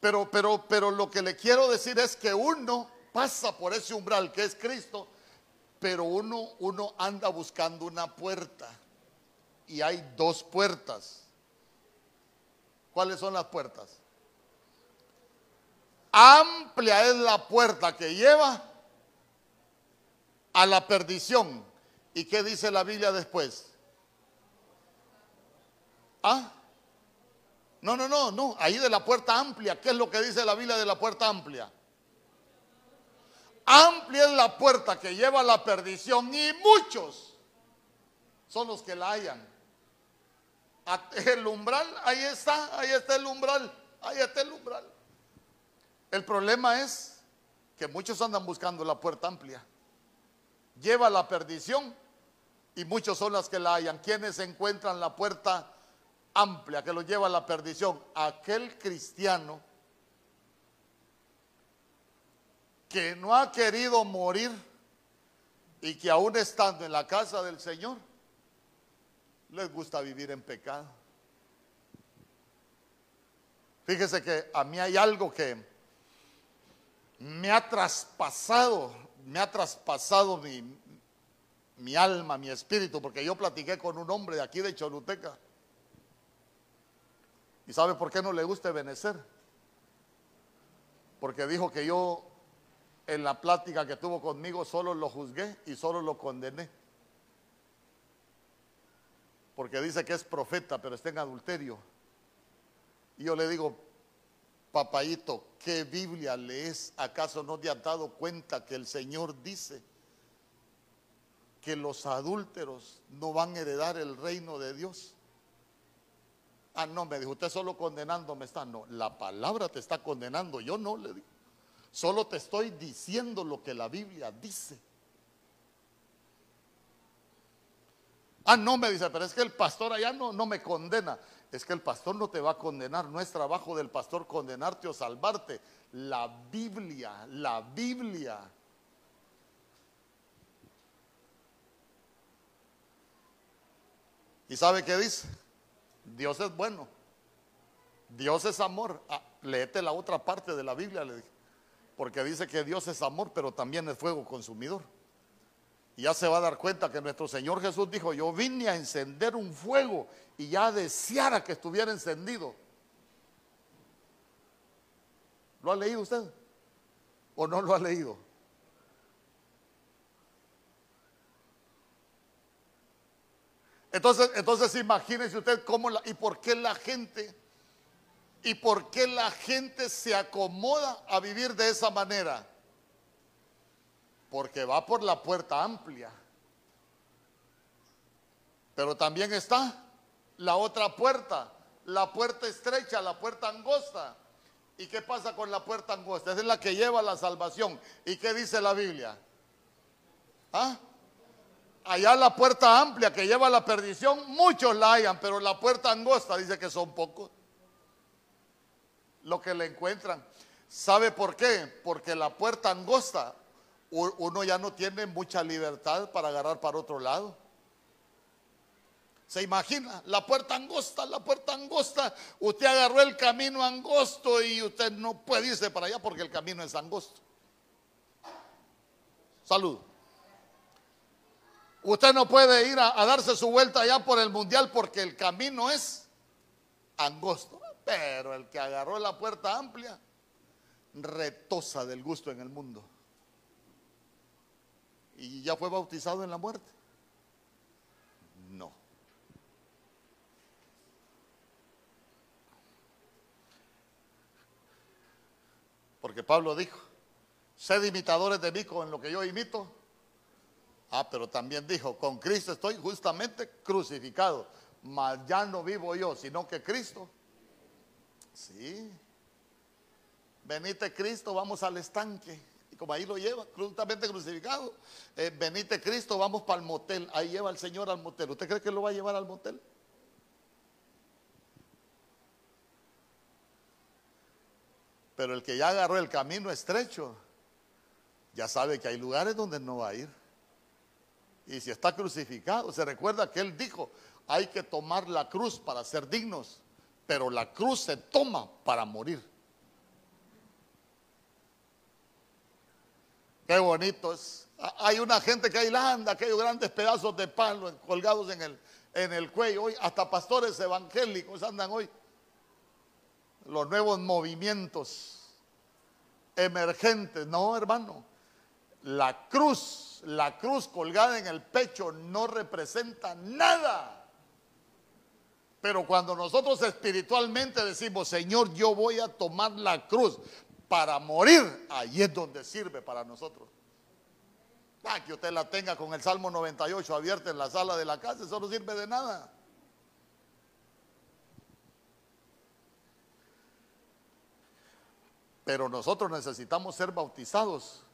Pero, pero, pero lo que le quiero decir es que uno pasa por ese umbral que es Cristo pero uno, uno anda buscando una puerta y hay dos puertas. ¿Cuáles son las puertas? Amplia es la puerta que lleva a la perdición. ¿Y qué dice la Biblia después? ¿Ah? No, no, no, no. Ahí de la puerta amplia. ¿Qué es lo que dice la Biblia de la puerta amplia? Amplia es la puerta que lleva a la perdición y muchos son los que la hayan. El umbral, ahí está, ahí está el umbral, ahí está el umbral. El problema es que muchos andan buscando la puerta amplia. Lleva la perdición y muchos son las que la hayan. Quienes encuentran la puerta amplia que lo lleva a la perdición? Aquel cristiano que no ha querido morir y que aún estando en la casa del Señor, les gusta vivir en pecado. Fíjese que a mí hay algo que me ha traspasado, me ha traspasado mi, mi alma, mi espíritu, porque yo platiqué con un hombre de aquí de Choluteca. ¿Y sabe por qué no le gusta Benecer? Porque dijo que yo en la plática que tuvo conmigo solo lo juzgué y solo lo condené. Porque dice que es profeta, pero está en adulterio. Y yo le digo, papayito, ¿qué Biblia lees? ¿Acaso no te has dado cuenta que el Señor dice que los adúlteros no van a heredar el reino de Dios? Ah, no, me dijo, usted solo condenándome está. No, la palabra te está condenando, yo no le digo. Solo te estoy diciendo lo que la Biblia dice. Ah, no, me dice, pero es que el pastor allá no, no me condena. Es que el pastor no te va a condenar. No es trabajo del pastor condenarte o salvarte. La Biblia, la Biblia. ¿Y sabe qué dice? Dios es bueno. Dios es amor. Ah, léete la otra parte de la Biblia, le dije porque dice que Dios es amor, pero también es fuego consumidor. Y ya se va a dar cuenta que nuestro Señor Jesús dijo, yo vine a encender un fuego y ya deseara que estuviera encendido. ¿Lo ha leído usted? ¿O no lo ha leído? Entonces, entonces imagínense usted cómo la, y por qué la gente y por qué la gente se acomoda a vivir de esa manera. Porque va por la puerta amplia. Pero también está la otra puerta, la puerta estrecha, la puerta angosta. ¿Y qué pasa con la puerta angosta? Esa es la que lleva la salvación. ¿Y qué dice la Biblia? ¿Ah? Allá la puerta amplia que lleva la perdición, muchos la hayan, pero la puerta angosta dice que son pocos lo que le encuentran. ¿Sabe por qué? Porque la puerta angosta, uno ya no tiene mucha libertad para agarrar para otro lado. ¿Se imagina? La puerta angosta, la puerta angosta. Usted agarró el camino angosto y usted no puede irse para allá porque el camino es angosto. Salud. Usted no puede ir a, darse su vuelta allá por el mundial porque el camino es angosto. Pero el que agarró la puerta amplia, retosa del gusto en el mundo. ¿Y ya fue bautizado en la muerte? No. Porque Pablo dijo, sed imitadores de mí con lo que yo imito Ah, pero también dijo, con Cristo estoy justamente crucificado, mas ya no vivo yo, sino que Cristo. Sí. Venite Cristo, vamos al estanque. Como ahí lo lleva, justamente crucificado. Eh, venite Cristo, vamos para el motel. Ahí lleva el Señor al motel. ¿Usted cree que lo va a llevar al motel? Pero el que ya agarró el camino estrecho, ya sabe que hay lugares donde no va a ir. Y si está crucificado, se recuerda que él dijo, hay que tomar la cruz para ser dignos, pero la cruz se toma para morir. Qué bonito es. Hay una gente que ahí anda, aquellos grandes pedazos de palo colgados en el, en el cuello. Hoy hasta pastores evangélicos andan hoy. Los nuevos movimientos emergentes. No, hermano. La cruz la cruz colgada en el pecho no representa nada. Pero cuando nosotros espiritualmente decimos, Señor, yo voy a tomar la cruz para morir, ahí es donde sirve para nosotros. Ah, que usted la tenga con el Salmo 98 abierta en la sala de la casa, eso no sirve de nada. Pero nosotros necesitamos ser bautizados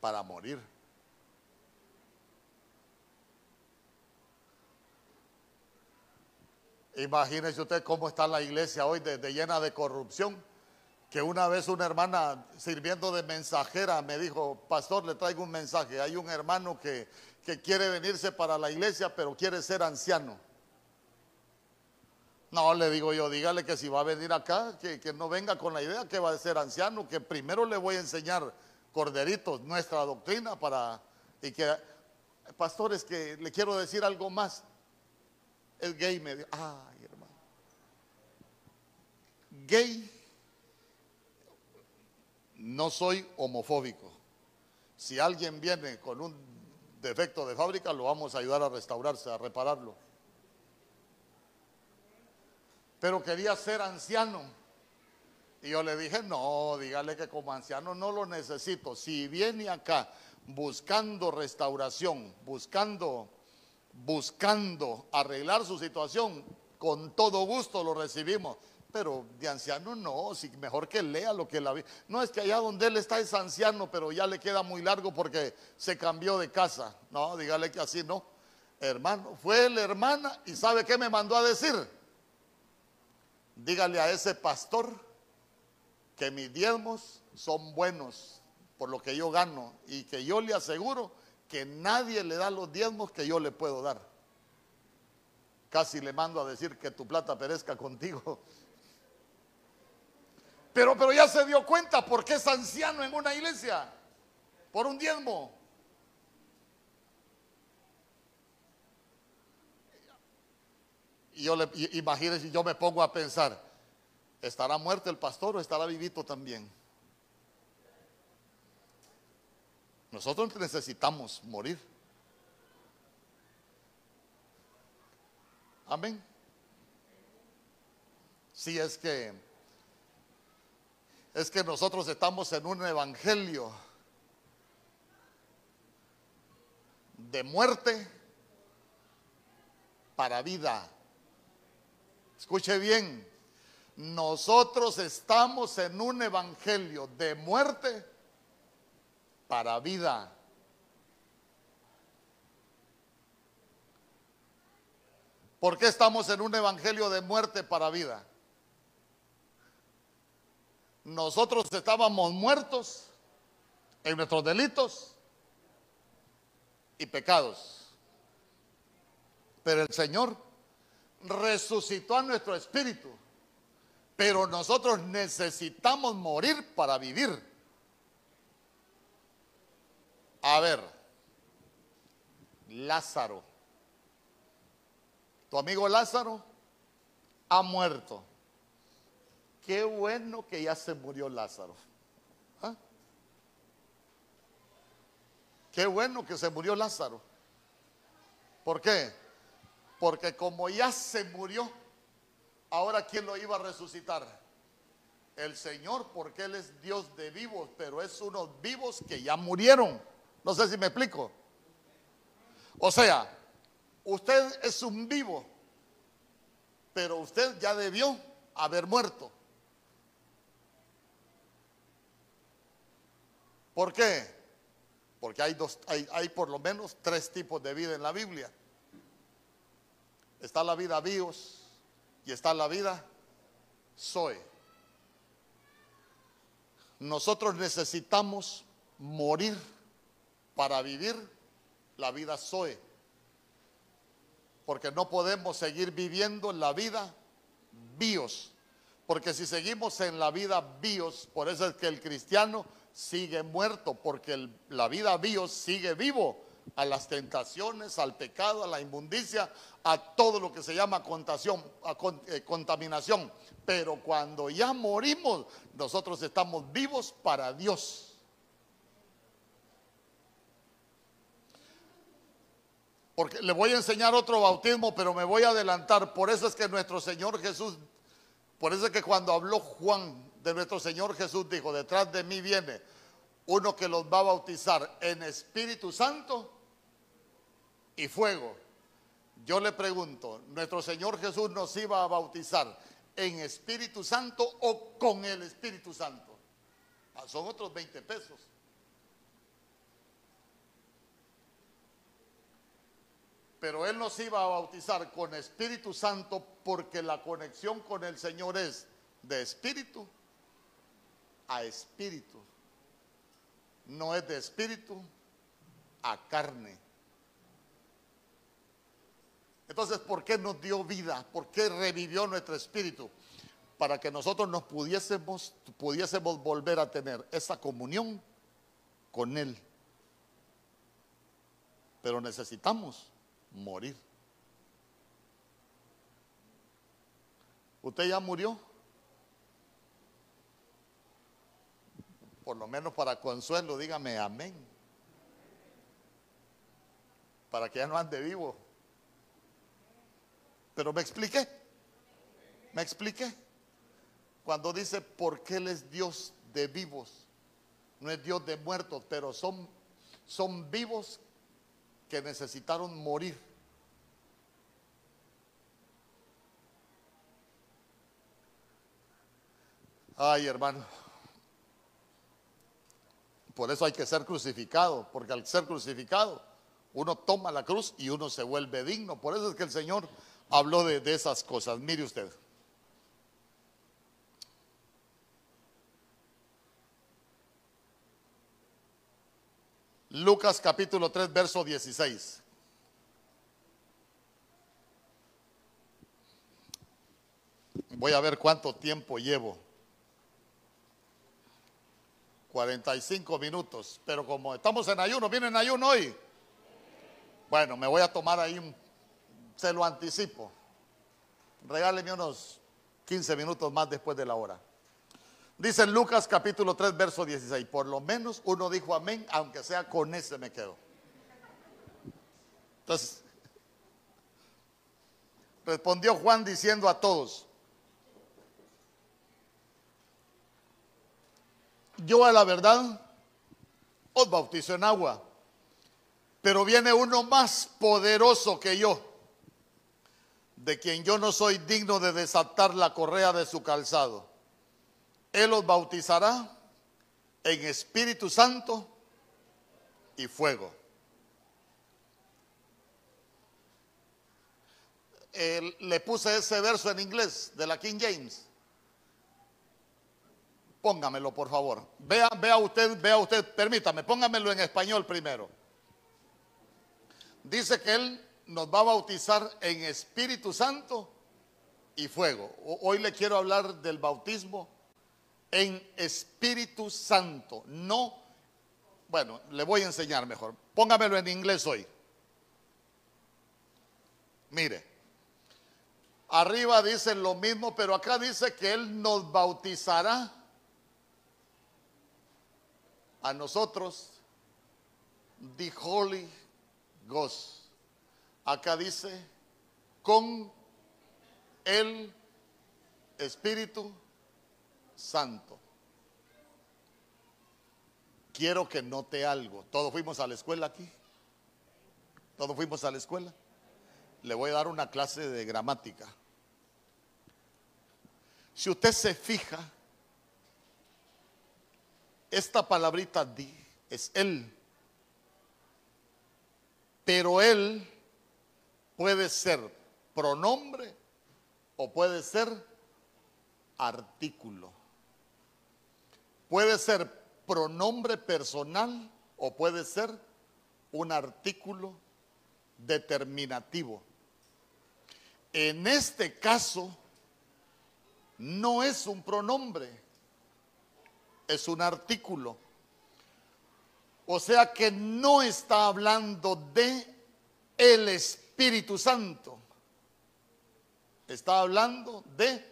para morir. Imagínese usted cómo está la iglesia hoy de, llena de corrupción. Que una vez una hermana sirviendo de mensajera me dijo, pastor, le traigo un mensaje. Hay un hermano que, que quiere venirse para la iglesia, pero quiere ser anciano. No, le digo yo, dígale que si va a venir acá, que, que no venga con la idea que va a ser anciano, que primero le voy a enseñar corderitos, nuestra doctrina para... Y que, pastores, que le quiero decir algo más. El gay me dijo, ay hermano, gay, no soy homofóbico. Si alguien viene con un defecto de fábrica, lo vamos a ayudar a restaurarse, a repararlo. Pero quería ser anciano y yo le dije, no, dígale que como anciano no lo necesito. Si viene acá buscando restauración, buscando, buscando arreglar su situación, con todo gusto lo recibimos. Pero de anciano no, si mejor que lea lo que la vi. No es que allá donde él está es anciano, pero ya le queda muy largo porque se cambió de casa. No, dígale que así no. Hermano, fue la hermana y ¿sabe qué me mandó a decir? Dígale a ese pastor que mis diezmos son buenos por lo que yo gano y que yo le aseguro que nadie le da los diezmos que yo le puedo dar. Casi le mando a decir que tu plata perezca contigo. Pero, pero ya se dio cuenta porque es anciano en una iglesia por un diezmo. Y yo le imagínense, yo me pongo a pensar, ¿Estará muerto el pastor o estará vivito también? Nosotros necesitamos morir. Amén. Si es que es que nosotros estamos en un evangelio de muerte para vida. Escuche bien, nosotros estamos en un evangelio de muerte para vida. ¿Por qué estamos en un evangelio de muerte para vida? Nosotros estábamos muertos en nuestros delitos y pecados. Pero el Señor resucitó a nuestro espíritu. Pero nosotros necesitamos morir para vivir. A ver, Lázaro, tu amigo Lázaro ha muerto. Qué bueno que ya se murió Lázaro. ¿Ah? Qué bueno que se murió Lázaro. ¿Por qué? Porque como ya se murió, ahora ¿quién lo iba a resucitar? El Señor, porque Él es Dios de vivos, pero es unos vivos que ya murieron. No sé si me explico. O sea, usted es un vivo, pero usted ya debió haber muerto. ¿Por qué? Porque hay, dos, hay, hay por lo menos tres tipos de vida en la Biblia. Está la vida bios y está la vida soy. Nosotros necesitamos morir para vivir la vida soy. Porque no podemos seguir viviendo la vida bios. Porque si seguimos en la vida bios, por eso es que el cristiano sigue muerto, porque la vida bios sigue vivo a las tentaciones, al pecado, a la inmundicia, a todo lo que se llama eh, contaminación. Pero cuando ya morimos, nosotros estamos vivos para Dios. Porque le voy a enseñar otro bautismo, pero me voy a adelantar. Por eso es que nuestro Señor Jesús, por eso es que cuando habló Juan de nuestro Señor Jesús, dijo, detrás de mí viene uno que los va a bautizar en Espíritu Santo y fuego. Yo le pregunto, ¿nuestro Señor Jesús nos iba a bautizar en Espíritu Santo o con el Espíritu Santo? Ah, son otros 20 pesos. Pero Él nos iba a bautizar con Espíritu Santo porque la conexión con el Señor es de espíritu a espíritu. No es de espíritu a carne. Entonces, ¿por qué nos dio vida? ¿Por qué revivió nuestro espíritu? Para que nosotros nos pudiésemos, pudiésemos volver a tener esa comunión con Él. Pero necesitamos morir. ¿Usted ya murió? Por lo menos para consuelo, dígame amén. Para que ya no ande vivo. Pero me expliqué. Me expliqué. Cuando dice, porque Él es Dios de vivos, no es Dios de muertos, pero son, son vivos que necesitaron morir. Ay, hermano. Por eso hay que ser crucificado, porque al ser crucificado uno toma la cruz y uno se vuelve digno. Por eso es que el Señor habló de, de esas cosas. Mire usted. Lucas capítulo 3, verso 16. Voy a ver cuánto tiempo llevo. 45 minutos. Pero como estamos en ayuno, ¿vienen en ayuno hoy? Bueno, me voy a tomar ahí un se lo anticipo. Regáleme unos 15 minutos más después de la hora. Dice Lucas capítulo 3, verso 16. Por lo menos uno dijo amén, aunque sea con ese me quedo. Entonces, Respondió Juan diciendo a todos, yo a la verdad os bautizo en agua, pero viene uno más poderoso que yo, de quien yo no soy digno de desatar la correa de su calzado. Él os bautizará en Espíritu Santo y fuego. le puse ese verso en inglés de la King James. Póngamelo, por favor. Vea, vea usted, vea usted, permítame, póngamelo en español primero. Dice que Él nos va a bautizar en Espíritu Santo y fuego. Hoy le quiero hablar del bautismo en Espíritu Santo, no, bueno, le voy a enseñar mejor. Póngamelo en inglés hoy. Mire, arriba dice lo mismo, pero acá dice que Él nos bautizará a nosotros, the Holy Ghost. Acá dice, con el Espíritu Santo. Quiero que note algo. Todos fuimos a la escuela aquí. Todos fuimos a la escuela. Le voy a dar una clase de gramática. Si usted se fija, esta palabrita di es él. Pero él puede ser pronombre o puede ser artículo. Puede ser pronombre personal o puede ser un artículo determinativo. En este caso, no es un pronombre, es un artículo. O sea que no está hablando de el Espíritu Santo. Está hablando de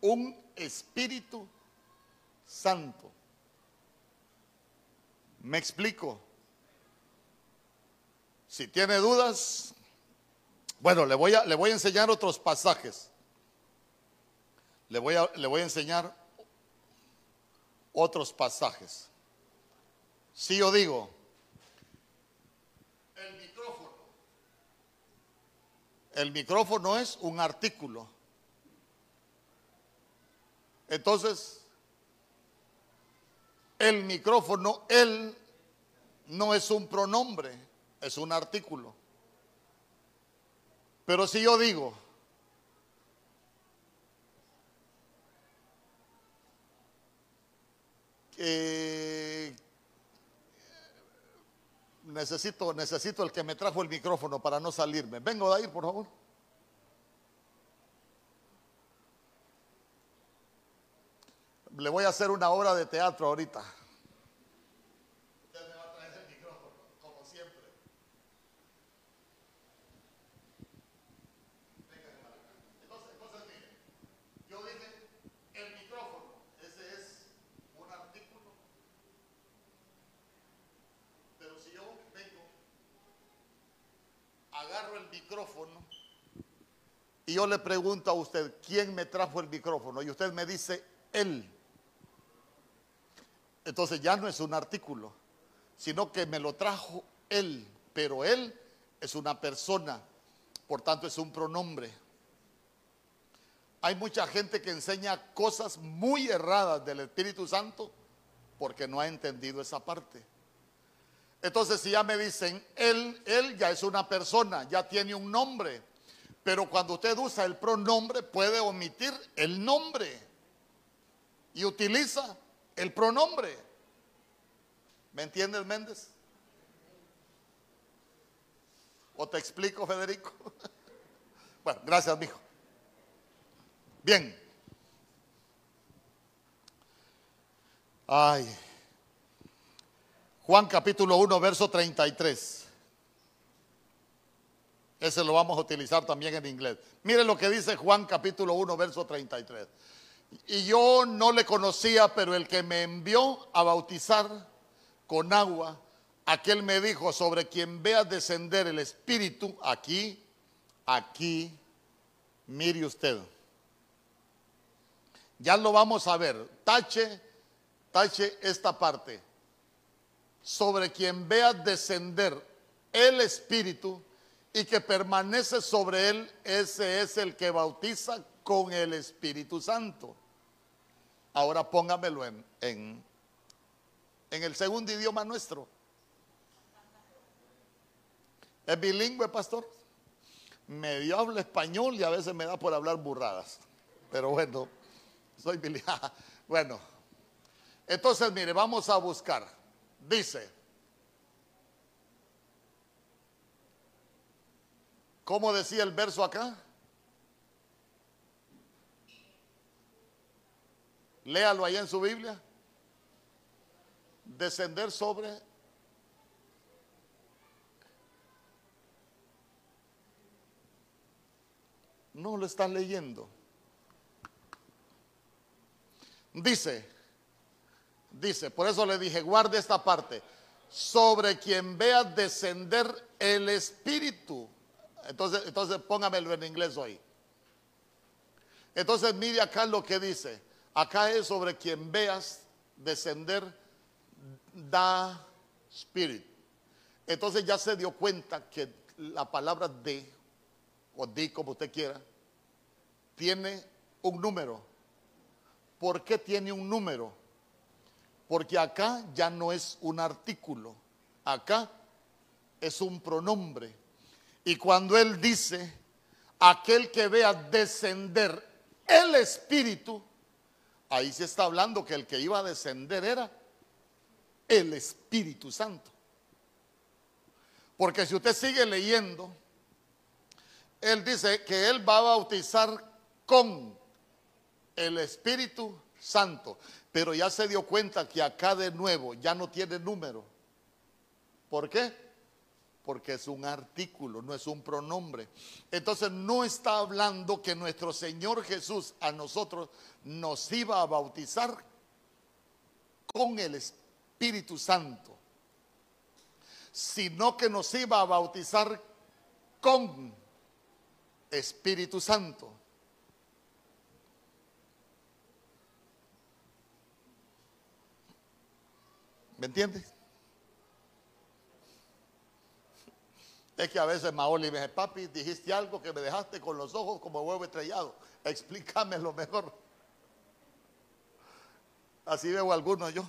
un Espíritu Santo. ¿Me explico? Si tiene dudas, bueno, le voy a, le voy a enseñar otros pasajes. Le voy, a, le voy a enseñar otros pasajes. Si yo digo, el micrófono, el micrófono es un artículo. Entonces, el micrófono, él, no es un pronombre, es un artículo. Pero si yo digo, necesito, necesito el que me trajo el micrófono para no salirme. Vengo de ahí, por favor. Le voy a hacer una obra de teatro ahorita. Usted me va a traer el micrófono, como siempre. Entonces, entonces mire, yo dije el micrófono, ese es un artículo. Pero si yo vengo, agarro el micrófono y yo le pregunto a usted, ¿quién me trajo el micrófono? Y usted me dice, él. Entonces ya no es un artículo, sino que me lo trajo él, pero él es una persona, por tanto es un pronombre. Hay mucha gente que enseña cosas muy erradas del Espíritu Santo porque no ha entendido esa parte. Entonces si ya me dicen, él, él ya es una persona, ya tiene un nombre, pero cuando usted usa el pronombre puede omitir el nombre y utiliza el pronombre. ¿Me entiendes, Méndez? ¿O te explico, Federico? bueno, gracias, mijo. Bien. Ay. Juan capítulo 1, verso 33. Ese lo vamos a utilizar también en inglés. Mire lo que dice Juan capítulo 1, verso 33. Y yo no le conocía, pero el que me envió a bautizar con agua, aquel me dijo, sobre quien vea descender el Espíritu aquí, aquí Mire usted. Ya lo vamos a ver. Tache, tache esta parte. Sobre quien vea descender el Espíritu y que permanece sobre él, ese es el que bautiza con el Espíritu Santo. Ahora póngamelo en, en, en el segundo idioma nuestro. ¿Es bilingüe, pastor? Medio hablo español y a veces me da por hablar burradas. Pero bueno, soy bilingüe. Bueno, entonces mire, vamos a buscar. Dice, ¿cómo decía el verso acá? Léalo ahí en su Biblia. Descender sobre No lo están leyendo. Dice, dice, por eso le dije, guarde esta parte, sobre quien vea descender el Espíritu. Entonces, entonces póngamelo en inglés hoy. Entonces mire acá lo que dice. Acá es sobre quien veas descender da Spirit. Entonces ya se dio cuenta que la palabra de o di como usted quiera, tiene un número. ¿Por qué tiene un número? Porque acá ya no es un artículo, acá es un pronombre. Y cuando él dice, aquel que vea descender el Espíritu, ahí se está hablando que el que iba a descender era el Espíritu Santo. Porque si usted sigue leyendo, él dice que Él va a bautizar con el Espíritu Santo. Pero ya se dio cuenta que acá de nuevo ya no tiene número. ¿Por qué? Porque es un artículo, no es un pronombre. Entonces no está hablando que nuestro Señor Jesús a nosotros nos iba a bautizar con el Espíritu Santo, sino que nos iba a bautizar con Espíritu Santo. ¿Me entiendes? Es que a veces Maoli me dice, papi, dijiste algo que me dejaste con los ojos como huevo estrellado. Explícame lo mejor. Así veo algunos yo.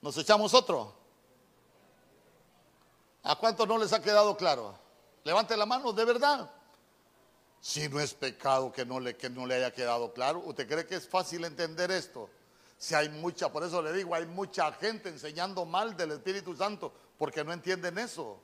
¿Nos echamos otro? ¿A cuántos no les ha quedado claro? Levante la mano, de verdad. Si no es pecado que no, le, que no le haya quedado claro, ¿usted cree que es fácil entender esto? Si hay mucha, por eso le digo, hay mucha gente enseñando mal del Espíritu Santo porque no entienden eso.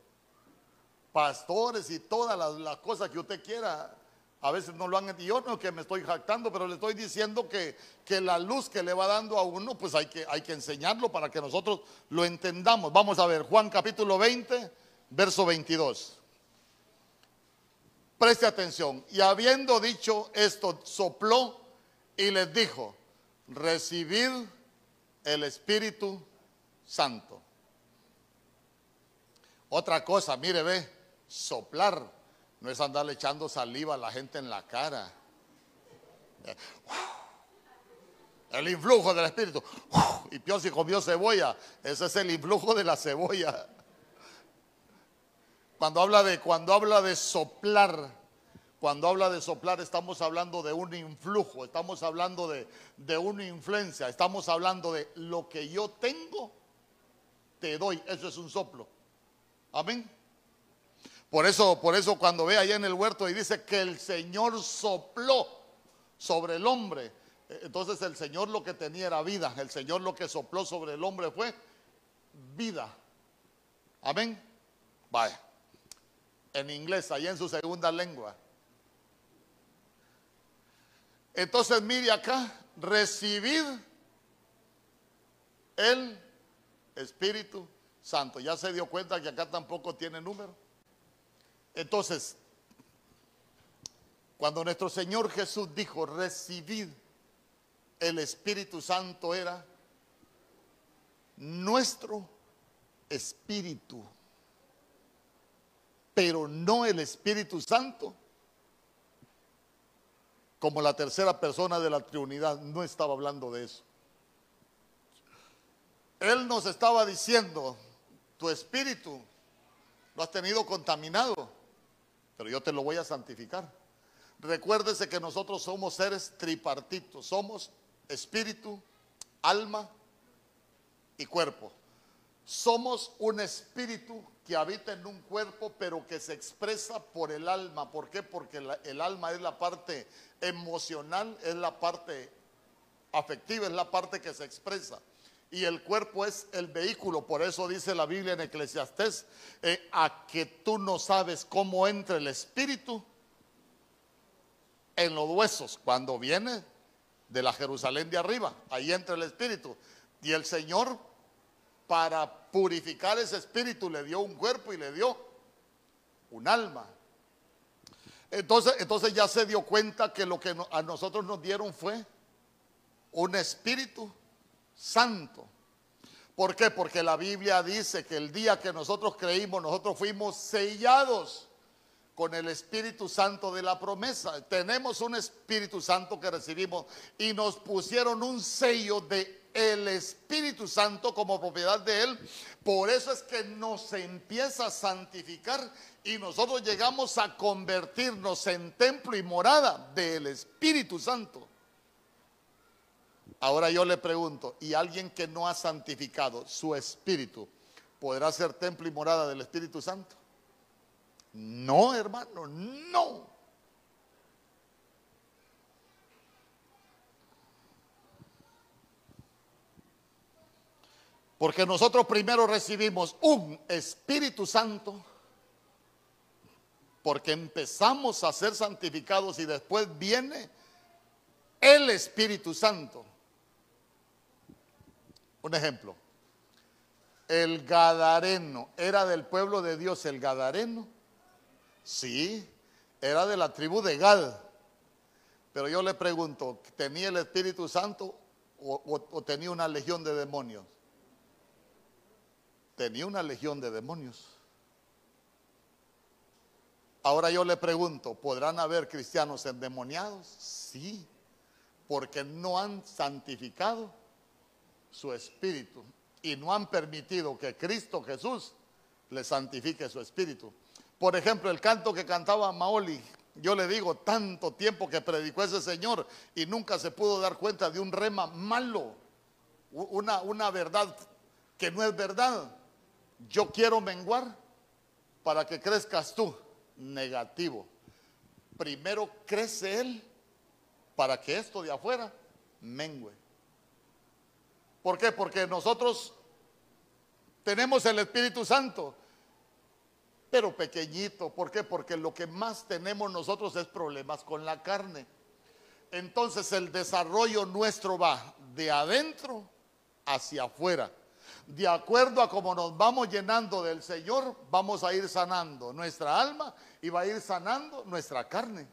Pastores y todas las, cosas que usted quiera a veces no lo han yo no que me estoy jactando, pero le estoy diciendo que, que, la luz que le va dando a uno, pues hay que, hay que enseñarlo para que nosotros lo entendamos. Vamos a ver, Juan capítulo 20, verso 22. Preste atención. Y habiendo dicho esto, sopló y les dijo, recibid el Espíritu Santo. Otra cosa, mire, ve, soplar no es andarle echando saliva a la gente en la cara. El influjo del Espíritu. Y Piosi comió cebolla. Ese es el influjo de la cebolla. Cuando habla de, cuando habla de soplar, cuando habla de soplar, estamos hablando de un influjo, estamos hablando de, de una influencia, estamos hablando de lo que yo tengo, te doy. Eso es un soplo. Amén. Por eso, por eso cuando ve allá en el huerto y dice que el Señor sopló sobre el hombre, eh, entonces el Señor lo que tenía era vida. El Señor lo que sopló sobre el hombre fue vida. Amén. Vaya. En inglés, allá en su segunda lengua. Entonces mire acá, recibid el Espíritu Santo. Ya se dio cuenta que acá tampoco tiene número. Entonces, cuando nuestro Señor Jesús dijo, recibid el Espíritu Santo era nuestro espíritu, pero no el Espíritu Santo, como la tercera persona de la Trinidad, no estaba hablando de eso. Él nos estaba diciendo, tu espíritu lo has tenido contaminado, pero yo te lo voy a santificar. Recuérdese que nosotros somos seres tripartitos, somos espíritu, alma y cuerpo. Somos un espíritu que habita en un cuerpo, pero que se expresa por el alma. ¿Por qué? Porque el alma es la parte emocional, es la parte afectiva, es la parte que se expresa. Y el cuerpo es el vehículo. Por eso dice la Biblia en Eclesiastés, eh, a que tú no sabes cómo entra el espíritu en los huesos. Cuando viene de la Jerusalén de arriba, ahí entra el espíritu. Y el Señor para purificar ese espíritu le dio un cuerpo y le dio un alma. Entonces, entonces ya se dio cuenta que lo que a nosotros nos dieron fue un espíritu santo. ¿Por qué? Porque la Biblia dice que el día que nosotros creímos, nosotros fuimos sellados con el Espíritu Santo de la promesa. Tenemos un Espíritu Santo que recibimos y nos pusieron un sello de el Espíritu Santo como propiedad de Él. Por eso es que nos empieza a santificar y nosotros llegamos a convertirnos en templo y morada del Espíritu Santo. Ahora yo le pregunto, ¿y alguien que no ha santificado su espíritu podrá ser templo y morada del Espíritu Santo? No, hermano, no. Porque nosotros primero recibimos un Espíritu Santo, porque empezamos a ser santificados y después viene el Espíritu Santo. Un ejemplo, el Gadareno, ¿era del pueblo de Dios el Gadareno? Sí, era de la tribu de Gad. Pero yo le pregunto, ¿tenía el Espíritu Santo o, o tenía una legión de demonios? Tenía una legión de demonios. Ahora yo le pregunto, ¿podrán haber cristianos endemoniados? Sí, porque no han santificado su espíritu y no han permitido que Cristo Jesús le santifique su espíritu. Por ejemplo, el canto que cantaba Maoli, yo le digo, tanto tiempo que predicó ese señor y nunca se pudo dar cuenta de un rema malo, una, una verdad que no es verdad yo quiero menguar para que crezcas tú. Negativo. Primero crece Él para que esto de afuera mengue. ¿Por qué? Porque nosotros tenemos el Espíritu Santo, pero pequeñito. ¿Por qué? Porque lo que más tenemos nosotros es problemas con la carne. Entonces el desarrollo nuestro va de adentro hacia afuera de acuerdo a cómo nos vamos llenando del Señor, vamos a ir sanando nuestra alma y va a ir sanando nuestra carne.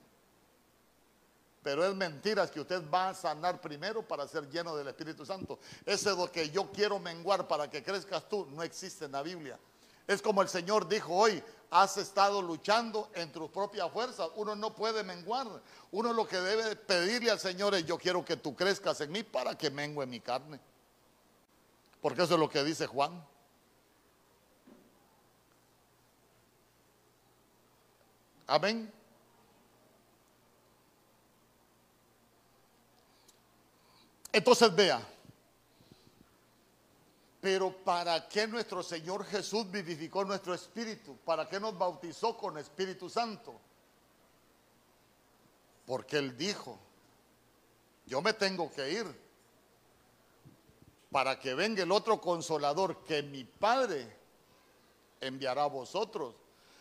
Pero es mentira que usted va a sanar primero para ser lleno del Espíritu Santo. Ese lo que yo quiero menguar para que crezcas tú no existe en la Biblia. Es como el Señor dijo hoy, has estado luchando en tus propias fuerzas. Uno no puede menguar. Uno lo que debe pedirle al Señor es, yo quiero que tú crezcas en mí para que mengue mi carne. Porque eso es lo que dice Juan. Amén. Entonces vea, pero ¿para qué nuestro Señor Jesús vivificó nuestro espíritu? ¿Para qué nos bautizó con Espíritu Santo? Porque Él dijo, yo me tengo que ir para que venga el otro consolador que mi Padre enviará a vosotros.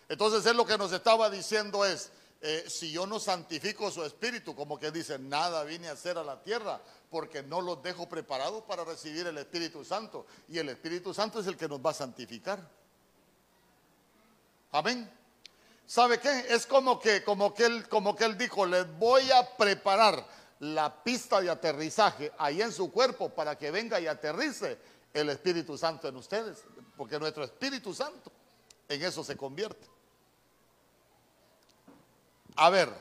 Entonces es lo que nos estaba diciendo es, eh, si yo no santifico su espíritu, como que dice, nada vine a hacer a la tierra, porque no los dejo preparados para recibir el Espíritu Santo. Y el Espíritu Santo es el que nos va a santificar. Amén. ¿Sabe qué? Es como que, como que él, como que él dijo, les voy a preparar la pista de aterrizaje ahí en su cuerpo para que venga y aterrice el Espíritu Santo en ustedes. porque nuestro Espíritu Santo en eso se convierte. A ver,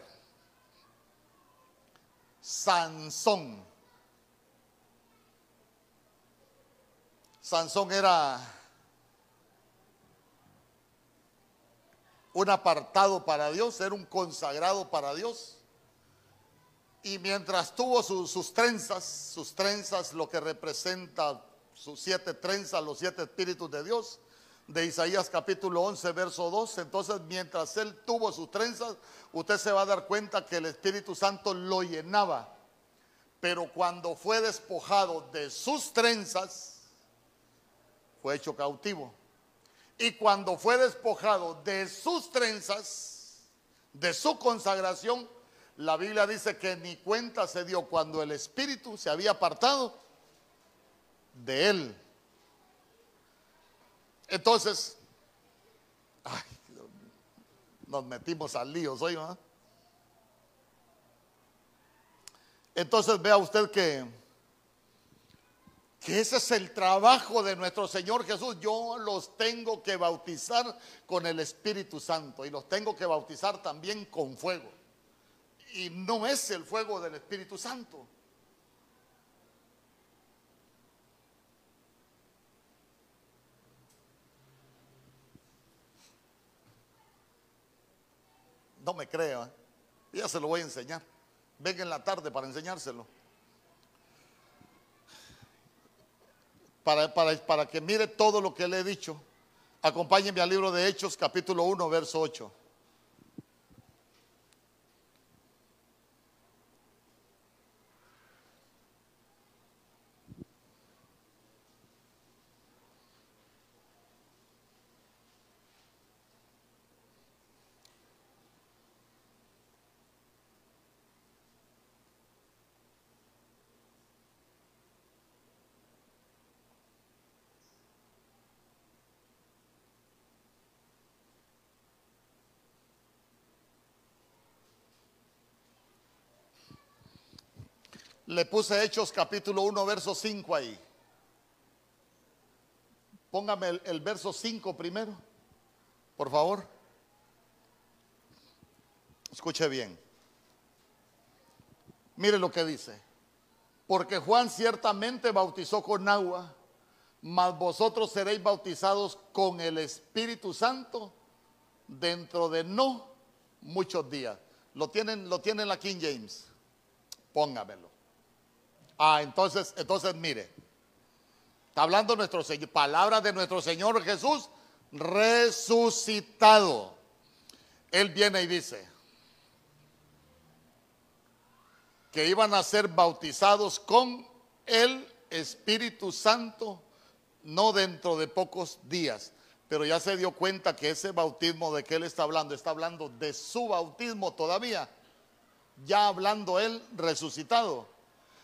Sansón. Sansón era un apartado para Dios, era un consagrado para Dios. Y mientras tuvo sus trenzas, sus trenzas, lo que representa sus siete trenzas, los siete espíritus de Dios, de Isaías capítulo 11, verso 2. Entonces, mientras él tuvo sus trenzas, usted se va a dar cuenta que el Espíritu Santo lo llenaba. Pero cuando fue despojado de sus trenzas, fue hecho cautivo. Y cuando fue despojado de sus trenzas, de su consagración, la Biblia dice que ni cuenta se dio cuando el Espíritu se había apartado de él. Entonces, nos metimos al lío, soy, Entonces vea usted que, que ese es el trabajo de nuestro Señor Jesús. Yo los tengo que bautizar con el Espíritu Santo y los tengo que bautizar también con fuego. Y no es el fuego del Espíritu Santo. No me crea. ¿eh? Ya se lo voy a enseñar. Venga en la tarde para enseñárselo. Para, para, para que mire todo lo que le he dicho, acompáñenme al libro de Hechos, capítulo 1, verso 8. Le puse Hechos capítulo 1, verso 5 ahí. Póngame el, verso 5 primero, por favor. Escuche bien. Mire lo que dice. Porque Juan ciertamente bautizó con agua, mas vosotros seréis bautizados con el Espíritu Santo dentro de no muchos días. Lo tienen, lo tienen la King James. Póngamelo. Ah, entonces, entonces mire, está hablando nuestro Señor, palabras de nuestro Señor Jesús resucitado. Él viene y dice que iban a ser bautizados con el Espíritu Santo, no dentro de pocos días, pero ya se dio cuenta que ese bautismo de que él está hablando, está hablando de su bautismo todavía, ya hablando él resucitado.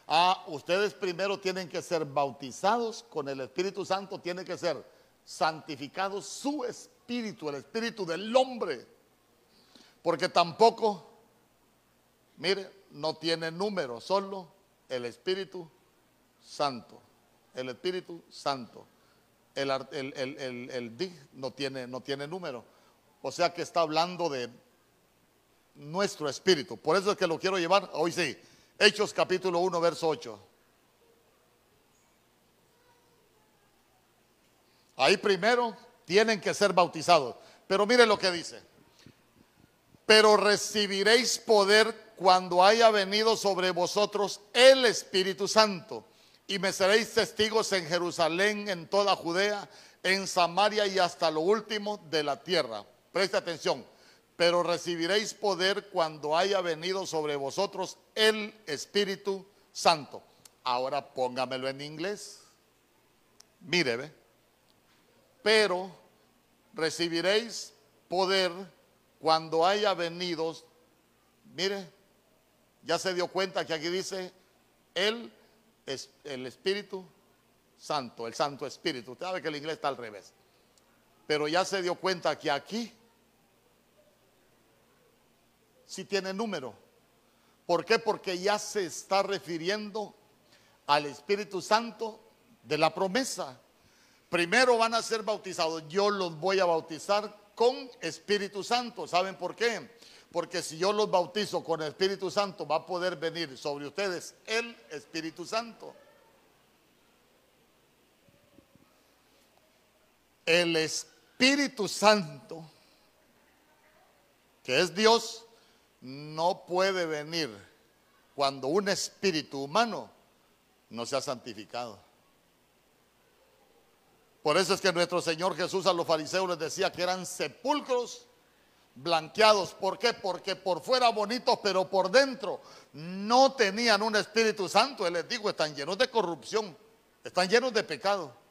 Ah, ustedes primero tienen que ser bautizados con el Espíritu Santo, tiene que ser santificado su espíritu, el espíritu del hombre. Porque tampoco, mire, no tiene número, solo el Espíritu Santo. El Espíritu Santo. El, el, no tiene, no tiene número. O sea que está hablando de nuestro espíritu. Por eso es que lo quiero llevar, hoy sí, Hechos capítulo 1, verso 8. Ahí primero tienen que ser bautizados. Pero mire lo que dice. Pero recibiréis poder cuando haya venido sobre vosotros el Espíritu Santo. Y me seréis testigos en Jerusalén, en toda Judea, en Samaria y hasta lo último de la tierra. Preste atención pero recibiréis poder cuando haya venido sobre vosotros el Espíritu Santo. Ahora póngamelo en inglés. Mire, ¿ve? Pero recibiréis poder cuando haya venido, mire, ya se dio cuenta que aquí dice el, el Espíritu Santo, el Santo Espíritu. Usted sabe que el inglés está al revés. Pero ya se dio cuenta que aquí si tiene número. ¿Por qué? Porque ya se está refiriendo al Espíritu Santo de la promesa. primero van a ser bautizados. Yo los voy a bautizar con Espíritu Santo. ¿Saben por qué? Porque si yo los bautizo con Espíritu Santo, va a poder venir sobre ustedes el Espíritu Santo. El Espíritu Santo, que es Dios, no puede venir cuando un espíritu humano no se ha santificado. Por eso es que nuestro Señor Jesús a los fariseos les decía que eran sepulcros blanqueados. ¿Por qué? Porque por fuera bonitos, pero por dentro no tenían un Espíritu Santo. Él les digo, están llenos de corrupción, están llenos de pecado.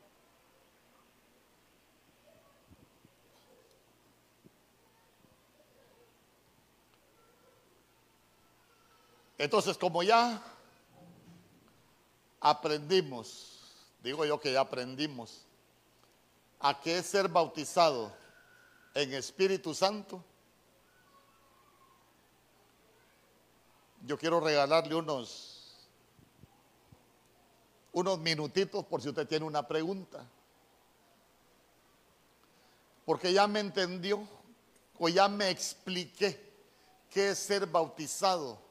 Entonces, como ya aprendimos, digo yo que ya aprendimos, a qué es ser bautizado en Espíritu Santo, yo quiero regalarle unos, unos minutitos por si usted tiene una pregunta. Porque ya me entendió o ya me expliqué qué es ser bautizado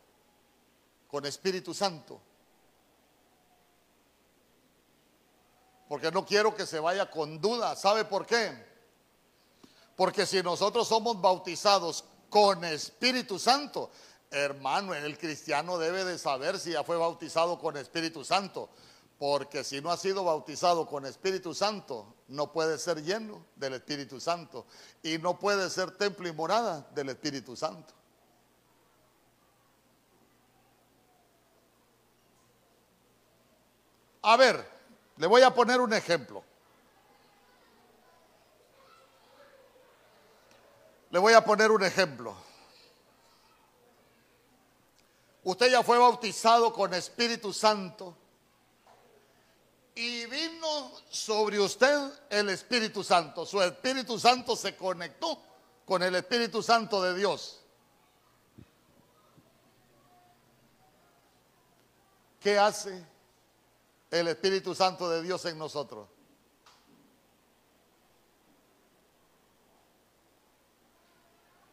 con Espíritu Santo. Porque no quiero que se vaya con duda. ¿Sabe por qué? Porque si nosotros somos bautizados con Espíritu Santo, hermano, el cristiano debe de saber si ya fue bautizado con Espíritu Santo. Porque si no ha sido bautizado con Espíritu Santo, no puede ser lleno del Espíritu Santo. Y no puede ser templo y morada del Espíritu Santo. A ver, le voy a poner un ejemplo. Le voy a poner un ejemplo. Usted ya fue bautizado con Espíritu Santo y vino sobre usted el Espíritu Santo. Su Espíritu Santo se conectó con el Espíritu Santo de Dios. ¿Qué hace? El Espíritu Santo de Dios en nosotros.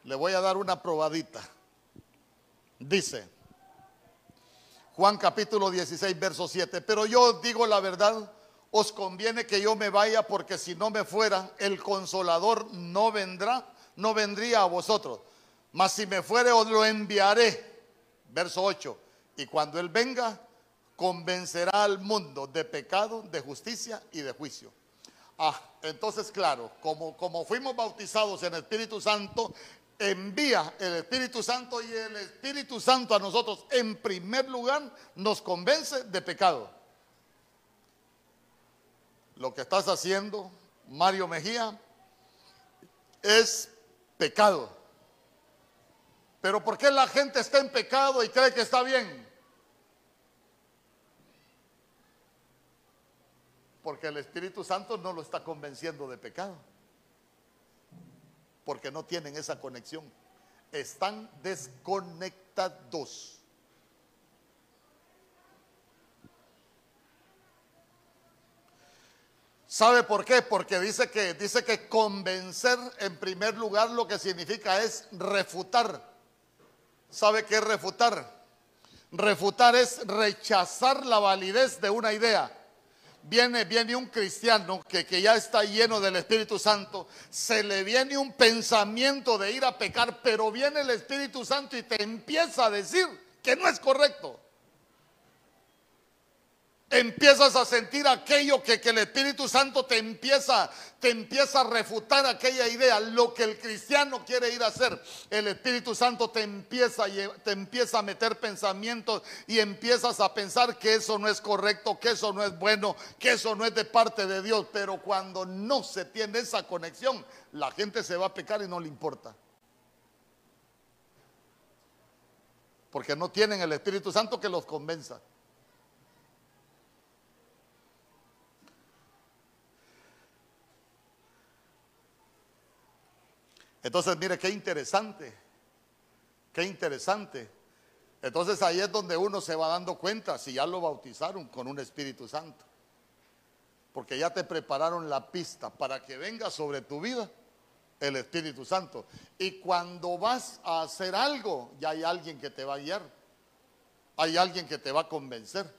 Le voy a dar una probadita. Dice Juan capítulo 16, verso 7, pero yo os digo la verdad, os conviene que yo me vaya porque si no me fuera, el consolador no vendrá, no vendría a vosotros. Mas si me fuere, os lo enviaré. Verso 8, y cuando Él venga, convencerá al mundo de pecado, de justicia y de juicio. Ah, entonces claro, como, como fuimos bautizados en Espíritu Santo, envía el Espíritu Santo y el Espíritu Santo a nosotros en primer lugar nos convence de pecado. Lo que estás haciendo, Mario Mejía, es pecado. Pero ¿por qué la gente está en pecado y cree que está bien? Porque el Espíritu Santo no lo está convenciendo de pecado. Porque no tienen esa conexión. Están desconectados. ¿Sabe por qué? Porque dice que dice que convencer en primer lugar lo que significa es refutar. ¿Sabe qué es refutar? Refutar es rechazar la validez de una idea viene, viene un cristiano que, que ya está lleno del Espíritu Santo, se le viene un pensamiento de ir a pecar, pero viene el Espíritu Santo y te empieza a decir que no es correcto empiezas a sentir aquello que, el Espíritu Santo te empieza, te empieza a refutar aquella idea, lo que el cristiano quiere ir a hacer. El Espíritu Santo te empieza, te empieza a meter pensamientos y empiezas a pensar que eso no es correcto, que eso no es bueno, que eso no es de parte de Dios. Pero cuando no se tiene esa conexión, la gente se va a pecar y no le importa. Porque no tienen el Espíritu Santo que los convenza. Entonces, mire, qué interesante, qué interesante. Entonces ahí es donde uno se va dando cuenta si ya lo bautizaron con un Espíritu Santo. Porque ya te prepararon la pista para que venga sobre tu vida el Espíritu Santo. Y cuando vas a hacer algo, ya hay alguien que te va a guiar. Hay alguien que te va a convencer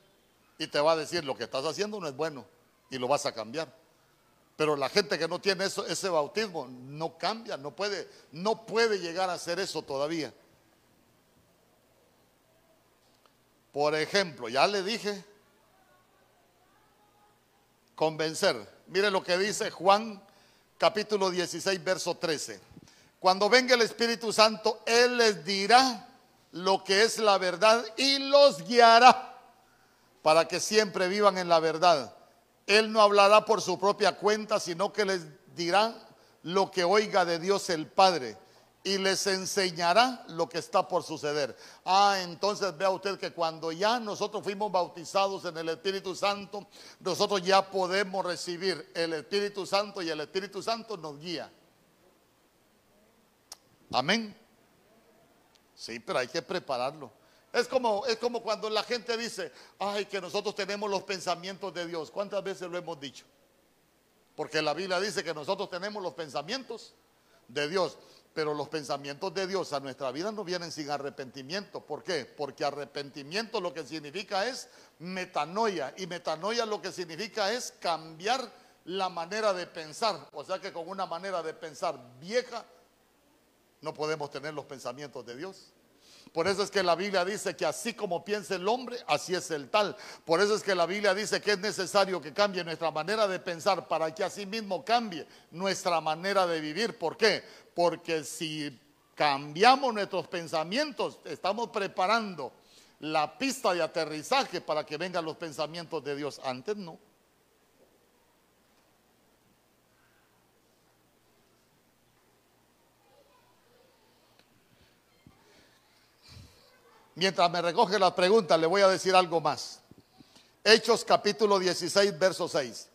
y te va a decir lo que estás haciendo no es bueno y lo vas a cambiar. Pero la gente que no tiene eso, ese bautismo no cambia, no puede, no puede llegar a hacer eso todavía. Por ejemplo, ya le dije, convencer. Mire lo que dice Juan capítulo 16, verso 13. Cuando venga el Espíritu Santo, Él les dirá lo que es la verdad y los guiará para que siempre vivan en la verdad. Él no hablará por su propia cuenta, sino que les dirá lo que oiga de Dios el Padre y les enseñará lo que está por suceder. Ah, entonces vea usted que cuando ya nosotros fuimos bautizados en el Espíritu Santo, nosotros ya podemos recibir el Espíritu Santo y el Espíritu Santo nos guía. Amén. Sí, pero hay que prepararlo. Es como, es como cuando la gente dice, ay, que nosotros tenemos los pensamientos de Dios. ¿Cuántas veces lo hemos dicho? Porque la Biblia dice que nosotros tenemos los pensamientos de Dios. Pero los pensamientos de Dios a nuestra vida no vienen sin arrepentimiento. ¿Por qué? Porque arrepentimiento lo que significa es metanoia. Y metanoia lo que significa es cambiar la manera de pensar. O sea que con una manera de pensar vieja no podemos tener los pensamientos de Dios. Por eso es que la Biblia dice que así como piensa el hombre, así es el tal. Por eso es que la Biblia dice que es necesario que cambie nuestra manera de pensar para que así mismo cambie nuestra manera de vivir. ¿Por qué? Porque si cambiamos nuestros pensamientos, estamos preparando la pista de aterrizaje para que vengan los pensamientos de Dios. Antes no. Mientras me recoge las preguntas, le voy a decir algo más. Hechos capítulo 16, verso 6.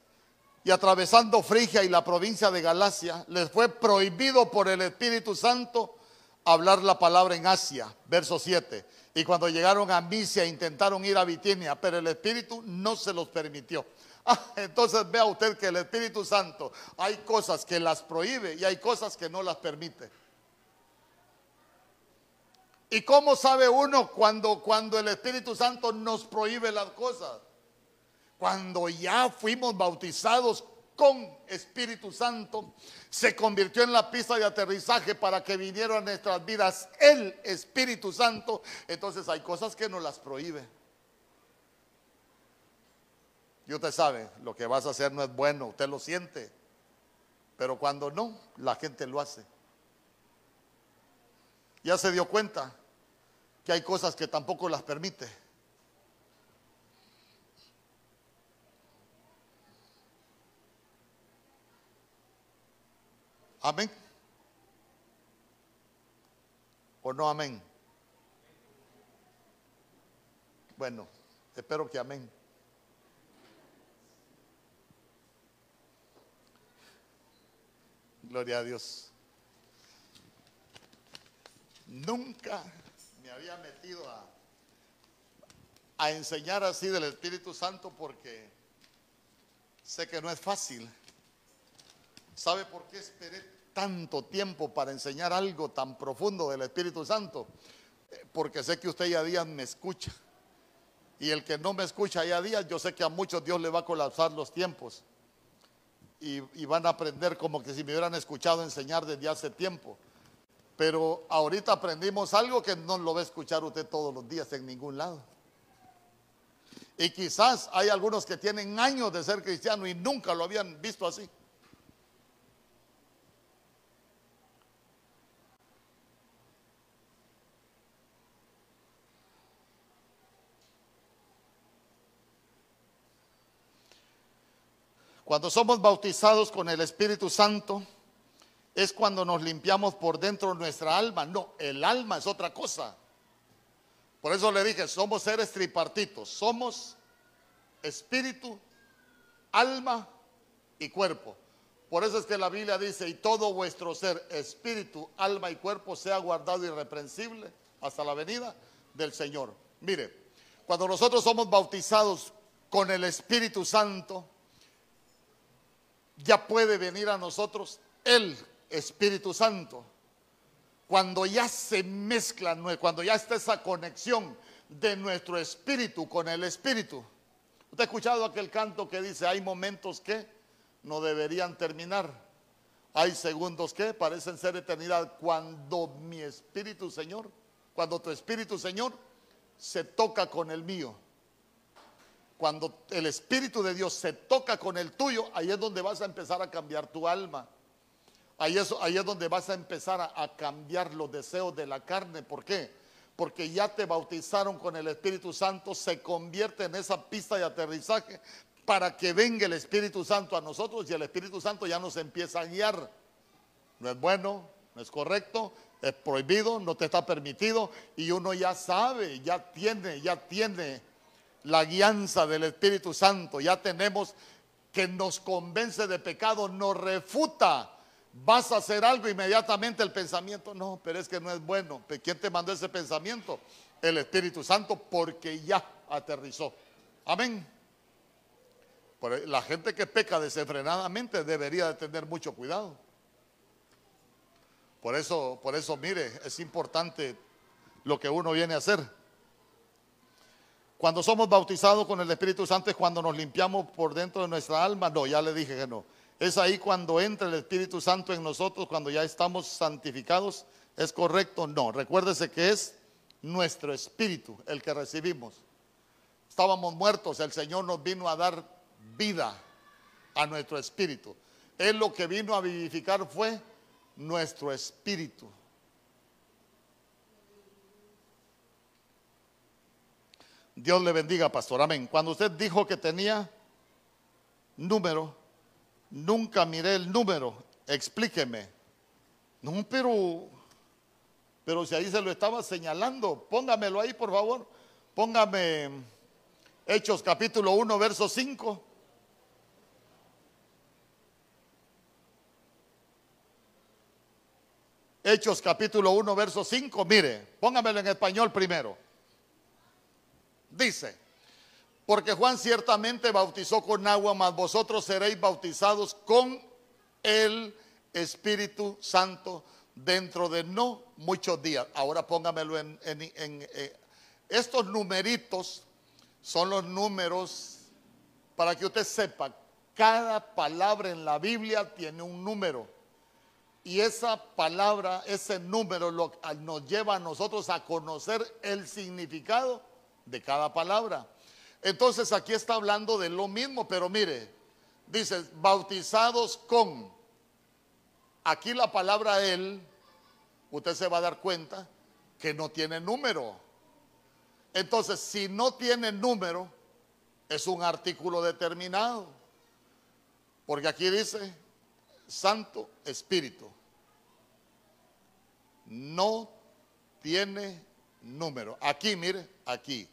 Y atravesando Frigia y la provincia de Galacia, les fue prohibido por el Espíritu Santo hablar la palabra en Asia, verso 7. Y cuando llegaron a Misia intentaron ir a Bitinia, pero el Espíritu no se los permitió. Ah, entonces vea usted que el Espíritu Santo hay cosas que las prohíbe y hay cosas que no las permite. ¿Y cómo sabe uno cuando, cuando el Espíritu Santo nos prohíbe las cosas? Cuando ya fuimos bautizados con Espíritu Santo, se convirtió en la pista de aterrizaje para que viniera a nuestras vidas el Espíritu Santo. Entonces hay cosas que nos las prohíbe. Y usted sabe, lo que vas a hacer no es bueno, usted lo siente. Pero cuando no, la gente lo hace. Ya se dio cuenta que hay cosas que tampoco las permite. Amén. ¿O no amén? Bueno, espero que amén. Gloria a Dios. Nunca había metido a, a enseñar así del Espíritu Santo porque sé que no es fácil. ¿Sabe por qué esperé tanto tiempo para enseñar algo tan profundo del Espíritu Santo? Porque sé que usted ya días me escucha. Y el que no me escucha ya días, yo sé que a muchos Dios le va a colapsar los tiempos. Y, y van a aprender como que si me hubieran escuchado enseñar desde hace tiempo. Pero ahorita aprendimos algo que no lo va a escuchar usted todos los días en ningún lado. Y quizás hay algunos que tienen años de ser cristianos y nunca lo habían visto así. Cuando somos bautizados con el Espíritu Santo, es cuando nos limpiamos por dentro nuestra alma. No, el alma es otra cosa. Por eso le dije, somos seres tripartitos. Somos espíritu, alma y cuerpo. Por eso es que la Biblia dice, y todo vuestro ser, espíritu, alma y cuerpo, sea guardado irreprensible hasta la venida del Señor. Mire, cuando nosotros somos bautizados con el Espíritu Santo, ya puede venir a nosotros el Espíritu Santo. Cuando ya se mezcla, cuando ya está esa conexión de nuestro espíritu con el Espíritu. ¿Usted ha escuchado aquel canto que dice, hay momentos que no deberían terminar? Hay segundos que parecen ser eternidad cuando mi espíritu, Señor, cuando tu espíritu, Señor, se toca con el mío. Cuando el espíritu de Dios se toca con el tuyo, ahí es donde vas a empezar a cambiar tu alma. Ahí es, donde vas a empezar a, a cambiar los deseos de la carne. ¿Por qué? Porque ya te bautizaron con el Espíritu Santo, se convierte en esa pista de aterrizaje para que venga el Espíritu Santo a nosotros y el Espíritu Santo ya nos empieza a guiar. No es bueno, no es correcto, es prohibido, no te está permitido y uno ya sabe, ya tiene, ya tiene la guianza del Espíritu Santo, ya tenemos que nos convence de pecado, nos refuta. Vas a hacer algo inmediatamente el pensamiento, no, pero es que no es bueno. ¿Quién te mandó ese pensamiento? El Espíritu Santo, porque ya aterrizó. Amén. La gente que peca desenfrenadamente debería de tener mucho cuidado. Por eso, por eso, mire, es importante lo que uno viene a hacer. Cuando somos bautizados con el Espíritu Santo es cuando nos limpiamos por dentro de nuestra alma. No, ya le dije que no. Es ahí cuando entra el Espíritu Santo en nosotros, cuando ya estamos santificados. ¿Es correcto? No. Recuérdese que es nuestro espíritu el que recibimos. Estábamos muertos, el Señor nos vino a dar vida a nuestro espíritu. Él lo que vino a vivificar fue nuestro espíritu. Dios le bendiga, pastor. Amén. Cuando usted dijo que tenía número, nunca miré el número. Explíqueme. No, pero, pero si ahí se lo estaba señalando, póngamelo ahí, por favor. Póngame Hechos capítulo 1, verso 5. Hechos capítulo 1, verso 5, mire, póngamelo en español primero. Dice, porque Juan ciertamente bautizó con agua, mas vosotros seréis bautizados con el Espíritu Santo dentro de no muchos días. Ahora póngamelo en, eh, estos numeritos son los números para que usted sepa, cada palabra en la Biblia tiene un número. Y esa palabra, ese número nos lleva a nosotros a conocer el significado de cada palabra. Entonces aquí está hablando de lo mismo, pero mire, dice, bautizados con. Aquí la palabra él, usted se va a dar cuenta que no tiene número. Entonces, si no tiene número, es un artículo determinado. Porque aquí dice, Santo Espíritu. No tiene número. Aquí, mire, aquí.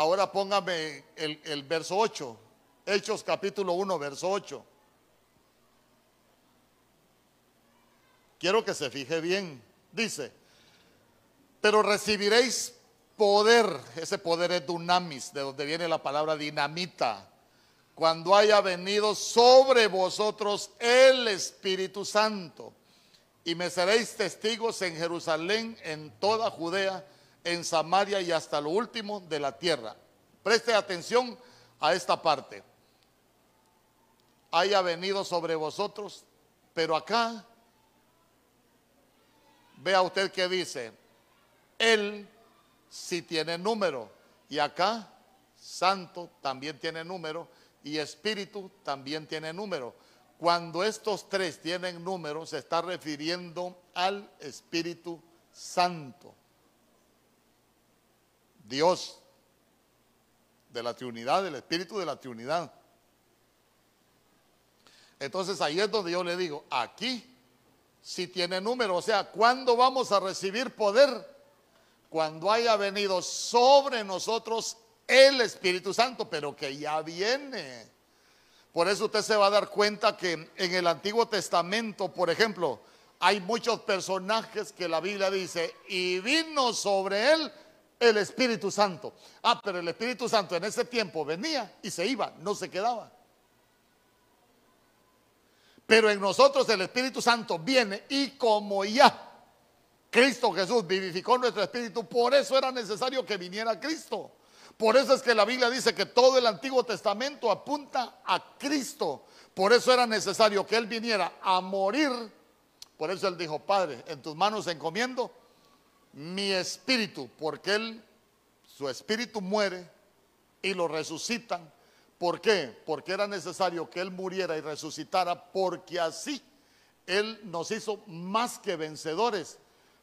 Ahora póngame el, verso 8. Hechos capítulo 1, verso 8. Quiero que se fije bien. Dice, pero recibiréis poder. Ese poder es dunamis, de donde viene la palabra dinamita cuando haya venido sobre vosotros el Espíritu Santo. Y me seréis testigos en Jerusalén, en toda Judea, en Samaria y hasta lo último de la tierra. Preste atención a esta parte. Haya venido sobre vosotros, pero acá, vea usted que dice, Él sí tiene número. Y acá, Santo también tiene número y espíritu también tiene número. Cuando estos tres tienen número, se está refiriendo al Espíritu Santo. Dios de la Trinidad, del Espíritu de la Trinidad. Entonces ahí es donde yo le digo, aquí si tiene número, o sea, ¿cuándo vamos a recibir poder? Cuando haya venido sobre nosotros el Espíritu Santo, pero que ya viene. Por eso usted se va a dar cuenta que en el Antiguo Testamento, por ejemplo, hay muchos personajes que la Biblia dice, y vino sobre él el Espíritu Santo. Ah, pero el Espíritu Santo en ese tiempo venía y se iba, no se quedaba. Pero en nosotros el Espíritu Santo viene y como ya Cristo Jesús vivificó nuestro espíritu, por eso era necesario que viniera Cristo. Por eso es que la Biblia dice que todo el Antiguo Testamento apunta a Cristo. Por eso era necesario que Él viniera a morir. Por eso Él dijo, Padre, en tus manos encomiendo mi espíritu, porque Él, su espíritu muere y lo resucitan. ¿Por qué? Porque era necesario que Él muriera y resucitara, porque así Él nos hizo más que vencedores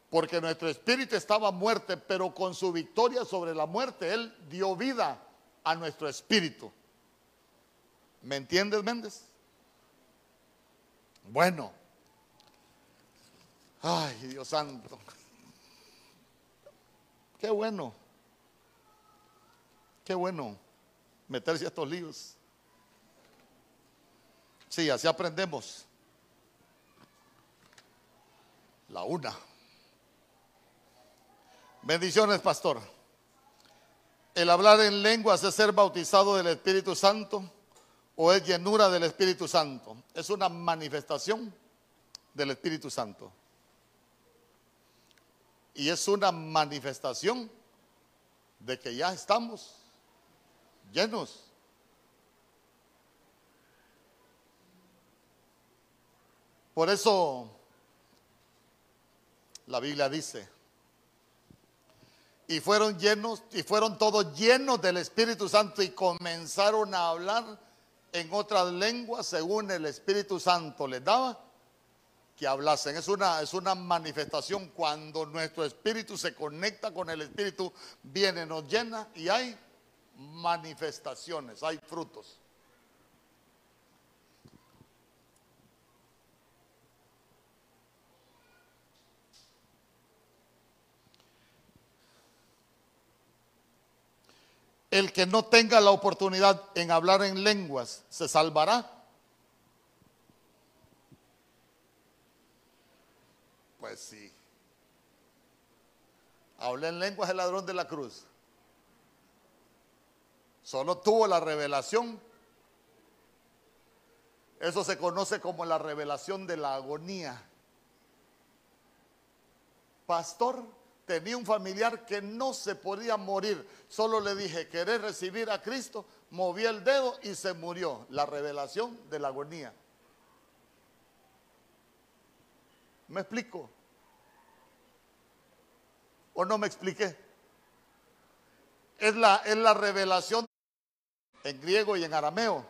porque nuestro espíritu estaba muerto, pero con su victoria sobre la muerte, Él dio vida a nuestro espíritu. ¿Me entiendes, Méndez? Bueno. Ay, Dios santo. Qué bueno. Qué bueno meterse a estos líos. Sí, así aprendemos. La una. Bendiciones, pastor. ¿El hablar en lenguas es ser bautizado del Espíritu Santo o es llenura del Espíritu Santo? Es una manifestación del Espíritu Santo. Y es una manifestación de que ya estamos llenos. Por eso la Biblia dice, y fueron llenos, y fueron todos llenos del Espíritu Santo y comenzaron a hablar en otras lenguas según el Espíritu Santo les daba que hablasen. Es una, es una manifestación cuando nuestro espíritu se conecta con el Espíritu, viene, nos llena y hay manifestaciones, hay frutos. el que no tenga la oportunidad en hablar en lenguas, ¿se salvará? Pues sí. Hablé en lenguas el ladrón de la cruz. Solo tuvo la revelación. Eso se conoce como la revelación de la agonía. Pastor, tenía un familiar que no se podía morir. Solo le dije, ¿querés recibir a Cristo? Moví el dedo y se murió. La revelación de la agonía. ¿Me explico? ¿O no me expliqué? Es la, es la revelación en griego y en arameo.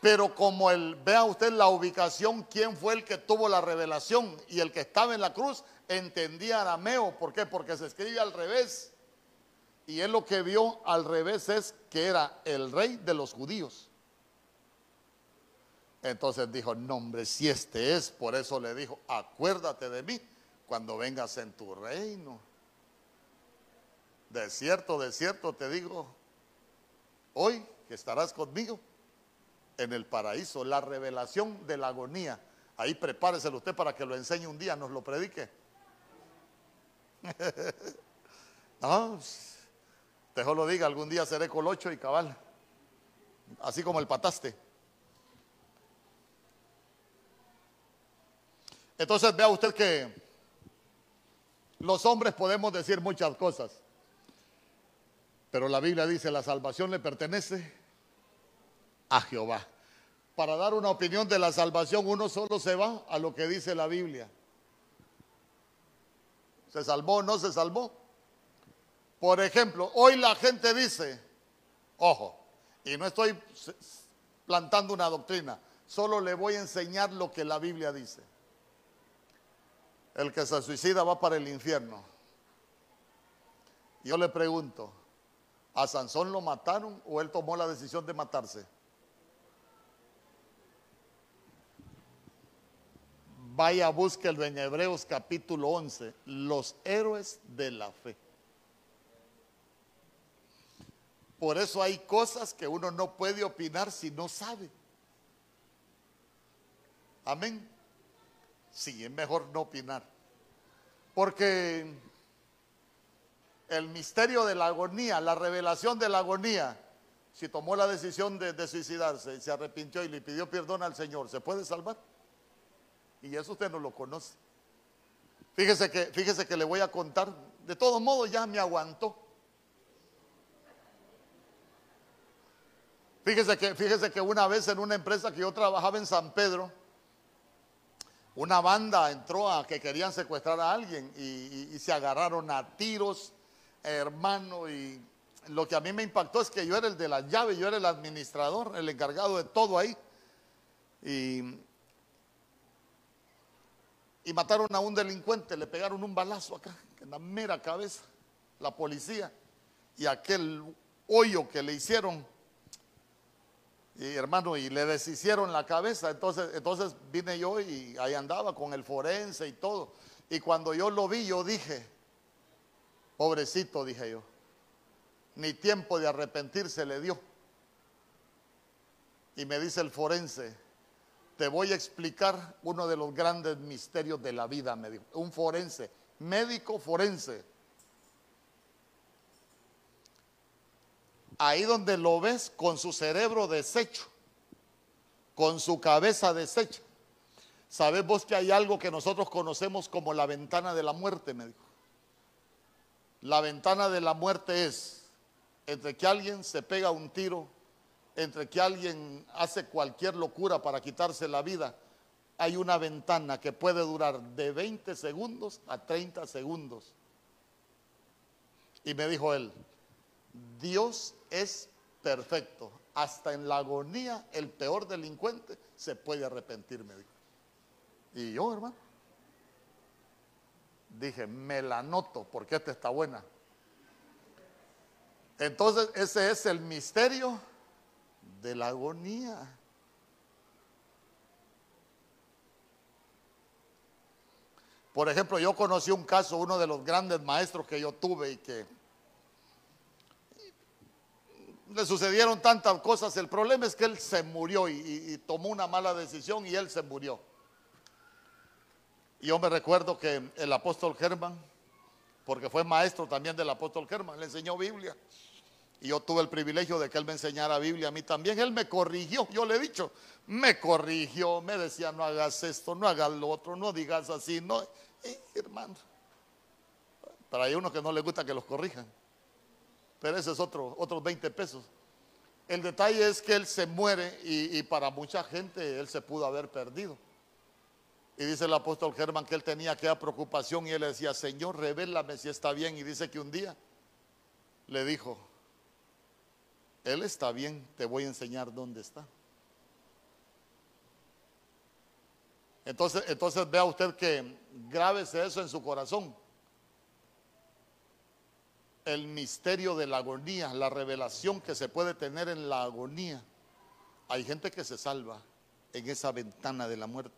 Pero como el, vea usted la ubicación, quién fue el que tuvo la revelación y el que estaba en la cruz entendía arameo. ¿Por qué? Porque se escribe al revés. Y él lo que vio al revés es que era el rey de los judíos. Entonces dijo, no hombre, si este es, por eso le dijo, acuérdate de mí cuando vengas en tu reino. De cierto, de cierto te digo, hoy que estarás conmigo en el paraíso, la revelación de la agonía. Ahí prepáreselo usted para que lo enseñe un día, nos lo predique. no, dejo lo diga, algún día seré colocho y cabal. Así como el pataste. Entonces vea usted que los hombres podemos decir muchas cosas, pero la Biblia dice la salvación le pertenece a Jehová. Para dar una opinión de la salvación uno solo se va a lo que dice la Biblia. ¿Se salvó o no se salvó? Por ejemplo, hoy la gente dice, ojo, y no estoy plantando una doctrina, solo le voy a enseñar lo que la Biblia dice. El que se suicida va para el infierno. Yo le pregunto, ¿a Sansón lo mataron o él tomó la decisión de matarse? Vaya, búsquelo en Hebreos capítulo 11, los héroes de la fe. Por eso hay cosas que uno no puede opinar si no sabe. Amén. Sí, es mejor no opinar. Porque el misterio de la agonía, la revelación de la agonía, si tomó la decisión de, suicidarse, se arrepintió y le pidió perdón al Señor, ¿se puede salvar? Y eso usted no lo conoce. Fíjese que, fíjese que le voy a contar, de todos modos ya me aguantó. Fíjese que, fíjese que una vez en una empresa que yo trabajaba en San Pedro, una banda entró a que querían secuestrar a alguien y, se agarraron a tiros, hermano, y lo que a mí me impactó es que yo era el de la llave, yo era el administrador, el encargado de todo ahí. Y, y mataron a un delincuente, le pegaron un balazo acá, en la mera cabeza, la policía, y aquel hoyo que le hicieron y hermano, y le deshicieron la cabeza. Entonces, entonces vine yo y ahí andaba con el forense y todo. Y cuando yo lo vi, yo dije, pobrecito, dije yo, ni tiempo de arrepentirse le dio. Y me dice el forense, te voy a explicar uno de los grandes misterios de la vida, me dijo. Un forense, médico forense. Ahí donde lo ves con su cerebro deshecho, con su cabeza deshecha. ¿Sabes vos que hay algo que nosotros conocemos como la ventana de la muerte? Me dijo. La ventana de la muerte es entre que alguien se pega un tiro, entre que alguien hace cualquier locura para quitarse la vida, hay una ventana que puede durar de 20 segundos a 30 segundos. Y me dijo él, Dios es perfecto. Hasta en la agonía, el peor delincuente se puede arrepentir, me dijo. Y yo, hermano, dije, me la noto porque esta está buena. Entonces, ese es el misterio de la agonía. Por ejemplo, yo conocí un caso, uno de los grandes maestros que yo tuve y que le sucedieron tantas cosas. El problema es que él se murió y, tomó una mala decisión y él se murió. Y yo me recuerdo que el apóstol Germán, porque fue maestro también del apóstol Germán, le enseñó Biblia. Y yo tuve el privilegio de que él me enseñara Biblia a mí también. Él me corrigió, yo le he dicho, me corrigió, me decía, no hagas esto, no hagas lo otro, no digas así, no. hermano, pero hay unos que no les gusta que los corrijan pero ese es otro, otros 20 pesos. El detalle es que él se muere y, para mucha gente él se pudo haber perdido. Y dice el apóstol Germán que él tenía aquella preocupación y él decía, Señor, revélame si está bien. Y dice que un día le dijo, Él está bien, te voy a enseñar dónde está. Entonces, entonces vea usted que grábese eso en su corazón el misterio de la agonía, la revelación que se puede tener en la agonía. Hay gente que se salva en esa ventana de la muerte.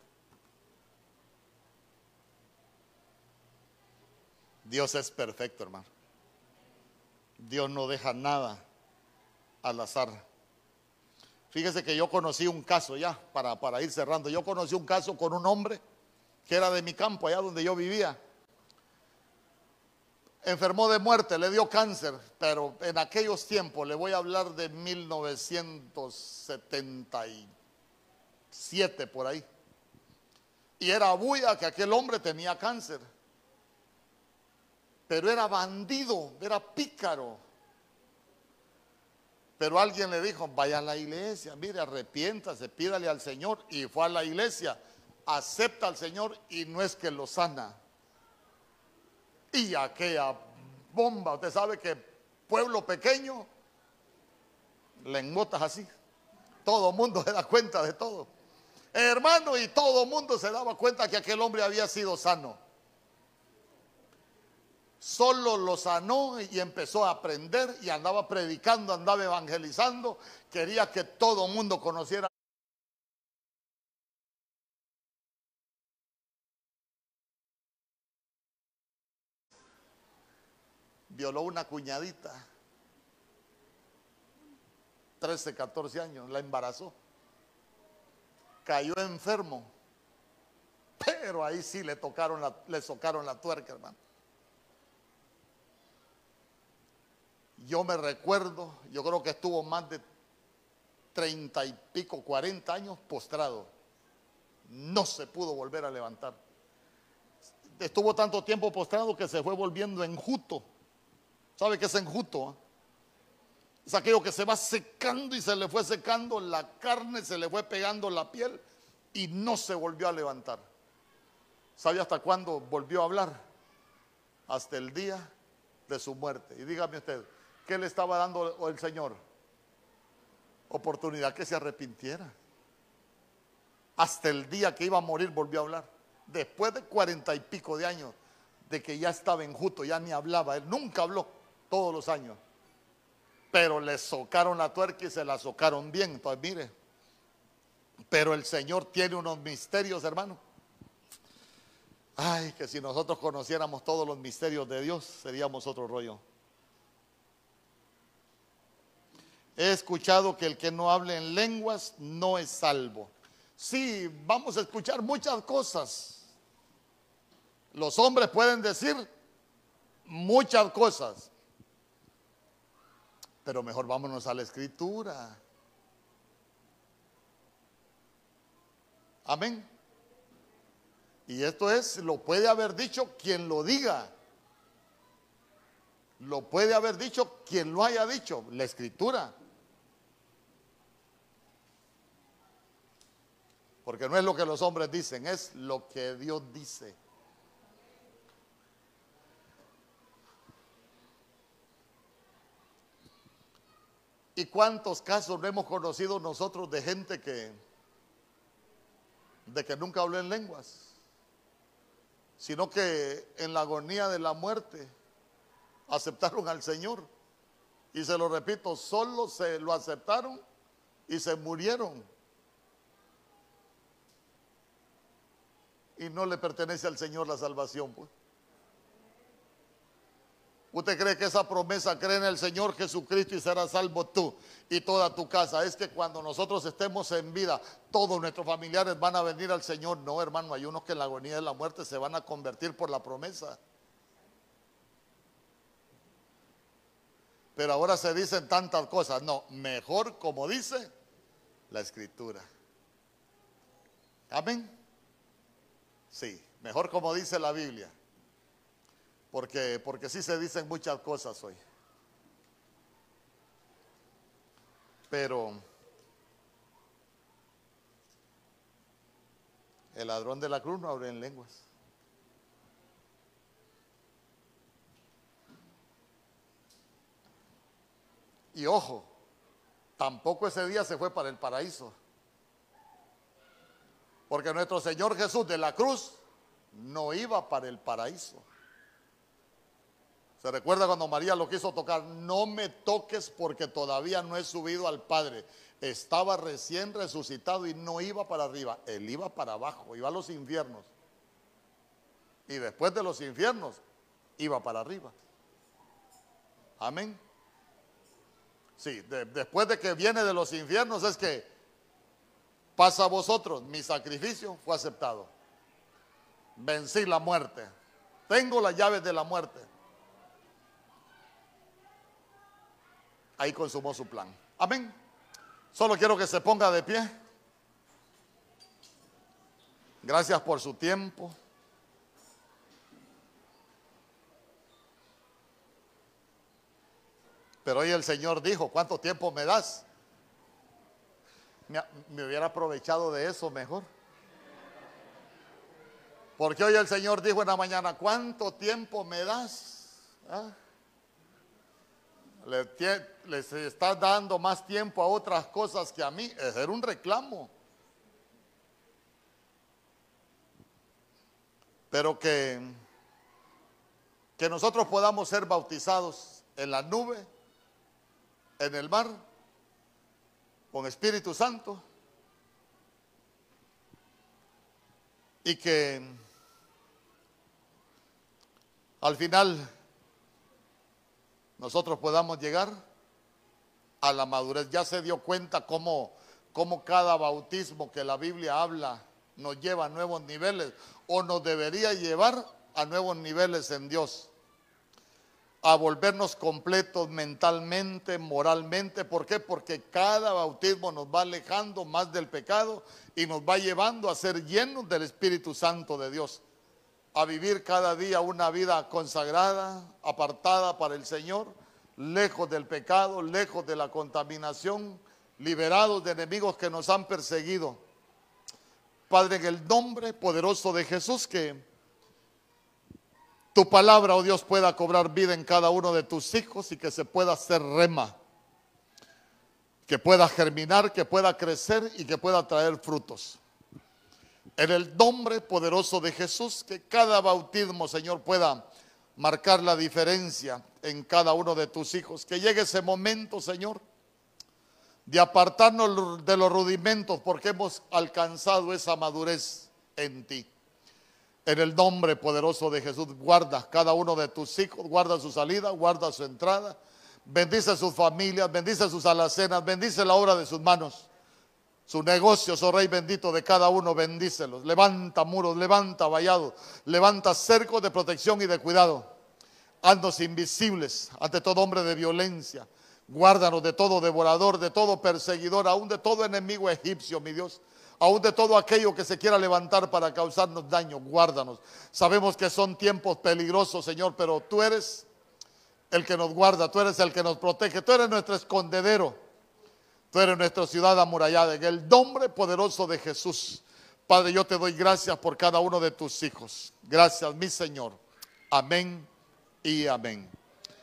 Dios es perfecto, hermano. Dios no deja nada al azar. Fíjese que yo conocí un caso ya, para, para ir cerrando, yo conocí un caso con un hombre que era de mi campo, allá donde yo vivía enfermó de muerte, le dio cáncer, pero en aquellos tiempos, le voy a hablar de 1977 por ahí. Y era bulla que aquel hombre tenía cáncer. Pero era bandido, era pícaro. Pero alguien le dijo, vaya a la iglesia, mire, arrepiéntase, pídale al Señor. Y fue a la iglesia, acepta al Señor y no es que lo sana y aquella bomba, usted sabe que pueblo pequeño, lengotas así. Todo mundo se da cuenta de todo. Hermano, y todo mundo se daba cuenta que aquel hombre había sido sano. Solo lo sanó y empezó a aprender y andaba predicando, andaba evangelizando. Quería que todo mundo conociera violó una cuñadita, 13, 14 años, la embarazó. Cayó enfermo, pero ahí sí le tocaron la, le socaron la tuerca, hermano. yo me recuerdo, yo creo que estuvo más de treinta y pico, cuarenta años postrado. No se pudo volver a levantar. Estuvo tanto tiempo postrado que se fue volviendo enjuto. ¿Sabe qué es enjuto? Ah? Es aquello que se va secando y se le fue secando la carne, se le fue pegando la piel y no se volvió a levantar. ¿Sabe hasta cuándo volvió a hablar? Hasta el día de su muerte. Y dígame usted, ¿qué le estaba dando el Señor? Oportunidad que se arrepintiera. Hasta el día que iba a morir volvió a hablar. Después de cuarenta y pico de años de que ya estaba enjuto, ya ni hablaba. Él nunca habló todos los años. Pero le socaron la tuerca y se la socaron bien. Entonces, mire, pero el Señor tiene unos misterios, hermano. Ay, que si nosotros conociéramos todos los misterios de Dios, seríamos otro rollo. He escuchado que el que no hable en lenguas no es salvo. Sí, vamos a escuchar muchas cosas. Los hombres pueden decir muchas cosas, pero mejor vámonos a la escritura. Amén. Y esto es, lo puede haber dicho quien lo diga. Lo puede haber dicho quien lo haya dicho, la escritura. Porque no es lo que los hombres dicen, es lo que Dios dice. ¿Y cuántos casos no hemos conocido nosotros de gente que de que nunca habló en lenguas, sino que en la agonía de la muerte aceptaron al Señor? Y se lo repito, solo se lo aceptaron y se murieron. y no le pertenece al Señor la salvación. Pues. ¿Usted cree que esa promesa cree en el Señor Jesucristo y será salvo tú y toda tu casa? Es que cuando nosotros estemos en vida, todos nuestros familiares van a venir al Señor. No, hermano, hay unos que en la agonía de la muerte se van a convertir por la promesa. Pero ahora se dicen tantas cosas. No, mejor como dice la Escritura. Amén. Sí, mejor como dice la Biblia. Porque, porque sí se dicen muchas cosas hoy. Pero el ladrón de la cruz no abre en lenguas. Y ojo, tampoco ese día se fue para el paraíso. Porque nuestro Señor Jesús de la cruz no iba para el paraíso. Se recuerda cuando María lo quiso tocar, no me toques porque todavía no he subido al Padre. Estaba recién resucitado y no iba para arriba, él iba para abajo, iba a los infiernos. Y después de los infiernos, iba para arriba. Amén. Sí, después de que viene de los infiernos es que pasa a vosotros, mi sacrificio fue aceptado. Vencí la muerte. Tengo las llaves de la muerte. Ahí consumó su plan. Amén. Solo quiero que se ponga de pie. Gracias por su tiempo. Pero hoy el Señor dijo, ¿cuánto tiempo me das? me, hubiera aprovechado de eso mejor. Porque hoy el Señor dijo en la mañana, ¿cuánto tiempo me das? ¿Ah? Les está dando más tiempo a otras cosas que a mí. Es un reclamo. Pero que, que nosotros podamos ser bautizados en la nube, en el mar con Espíritu Santo y que al final nosotros podamos llegar a la madurez. Ya se dio cuenta cómo, cómo cada bautismo que la Biblia habla nos lleva a nuevos niveles o nos debería llevar a nuevos niveles en Dios. a volvernos completos mentalmente, moralmente. ¿Por qué? Porque cada bautismo nos va alejando más del pecado y nos va llevando a ser llenos del Espíritu Santo de Dios, a vivir cada día una vida consagrada, apartada para el Señor, lejos del pecado, lejos de la contaminación, liberados de enemigos que nos han perseguido. Padre, en el nombre poderoso de Jesús, que tu palabra, oh Dios, pueda cobrar vida en cada uno de tus hijos y que se pueda hacer rema, que pueda germinar, que pueda crecer y que pueda traer frutos. En el nombre poderoso de Jesús, que cada bautismo, Señor, pueda marcar la diferencia en cada uno de tus hijos. Que llegue ese momento, Señor, de apartarnos de los rudimentos porque hemos alcanzado esa madurez en ti. En el nombre poderoso de Jesús, guarda cada uno de tus hijos, guarda su salida, guarda su entrada, bendice sus familias, bendice sus alacenas, bendice la obra de sus manos. Su negocio, oh Rey bendito de cada uno, bendícelos. Levanta muros, levanta vallados, levanta cercos de protección y de cuidado. Haznos invisibles ante todo hombre de violencia, Guárdanos de todo devorador, de todo perseguidor, aún de todo enemigo egipcio, mi Dios. Aún de todo aquello que se quiera levantar para causarnos daño, guárdanos. Sabemos que son tiempos peligrosos, Señor, pero tú eres el que nos guarda, tú eres el que nos protege, tú eres nuestro escondedero, tú eres nuestra ciudad amurallada. En el nombre poderoso de Jesús, Padre, yo te doy gracias por cada uno de tus hijos. Gracias, mi Señor. Amén y amén.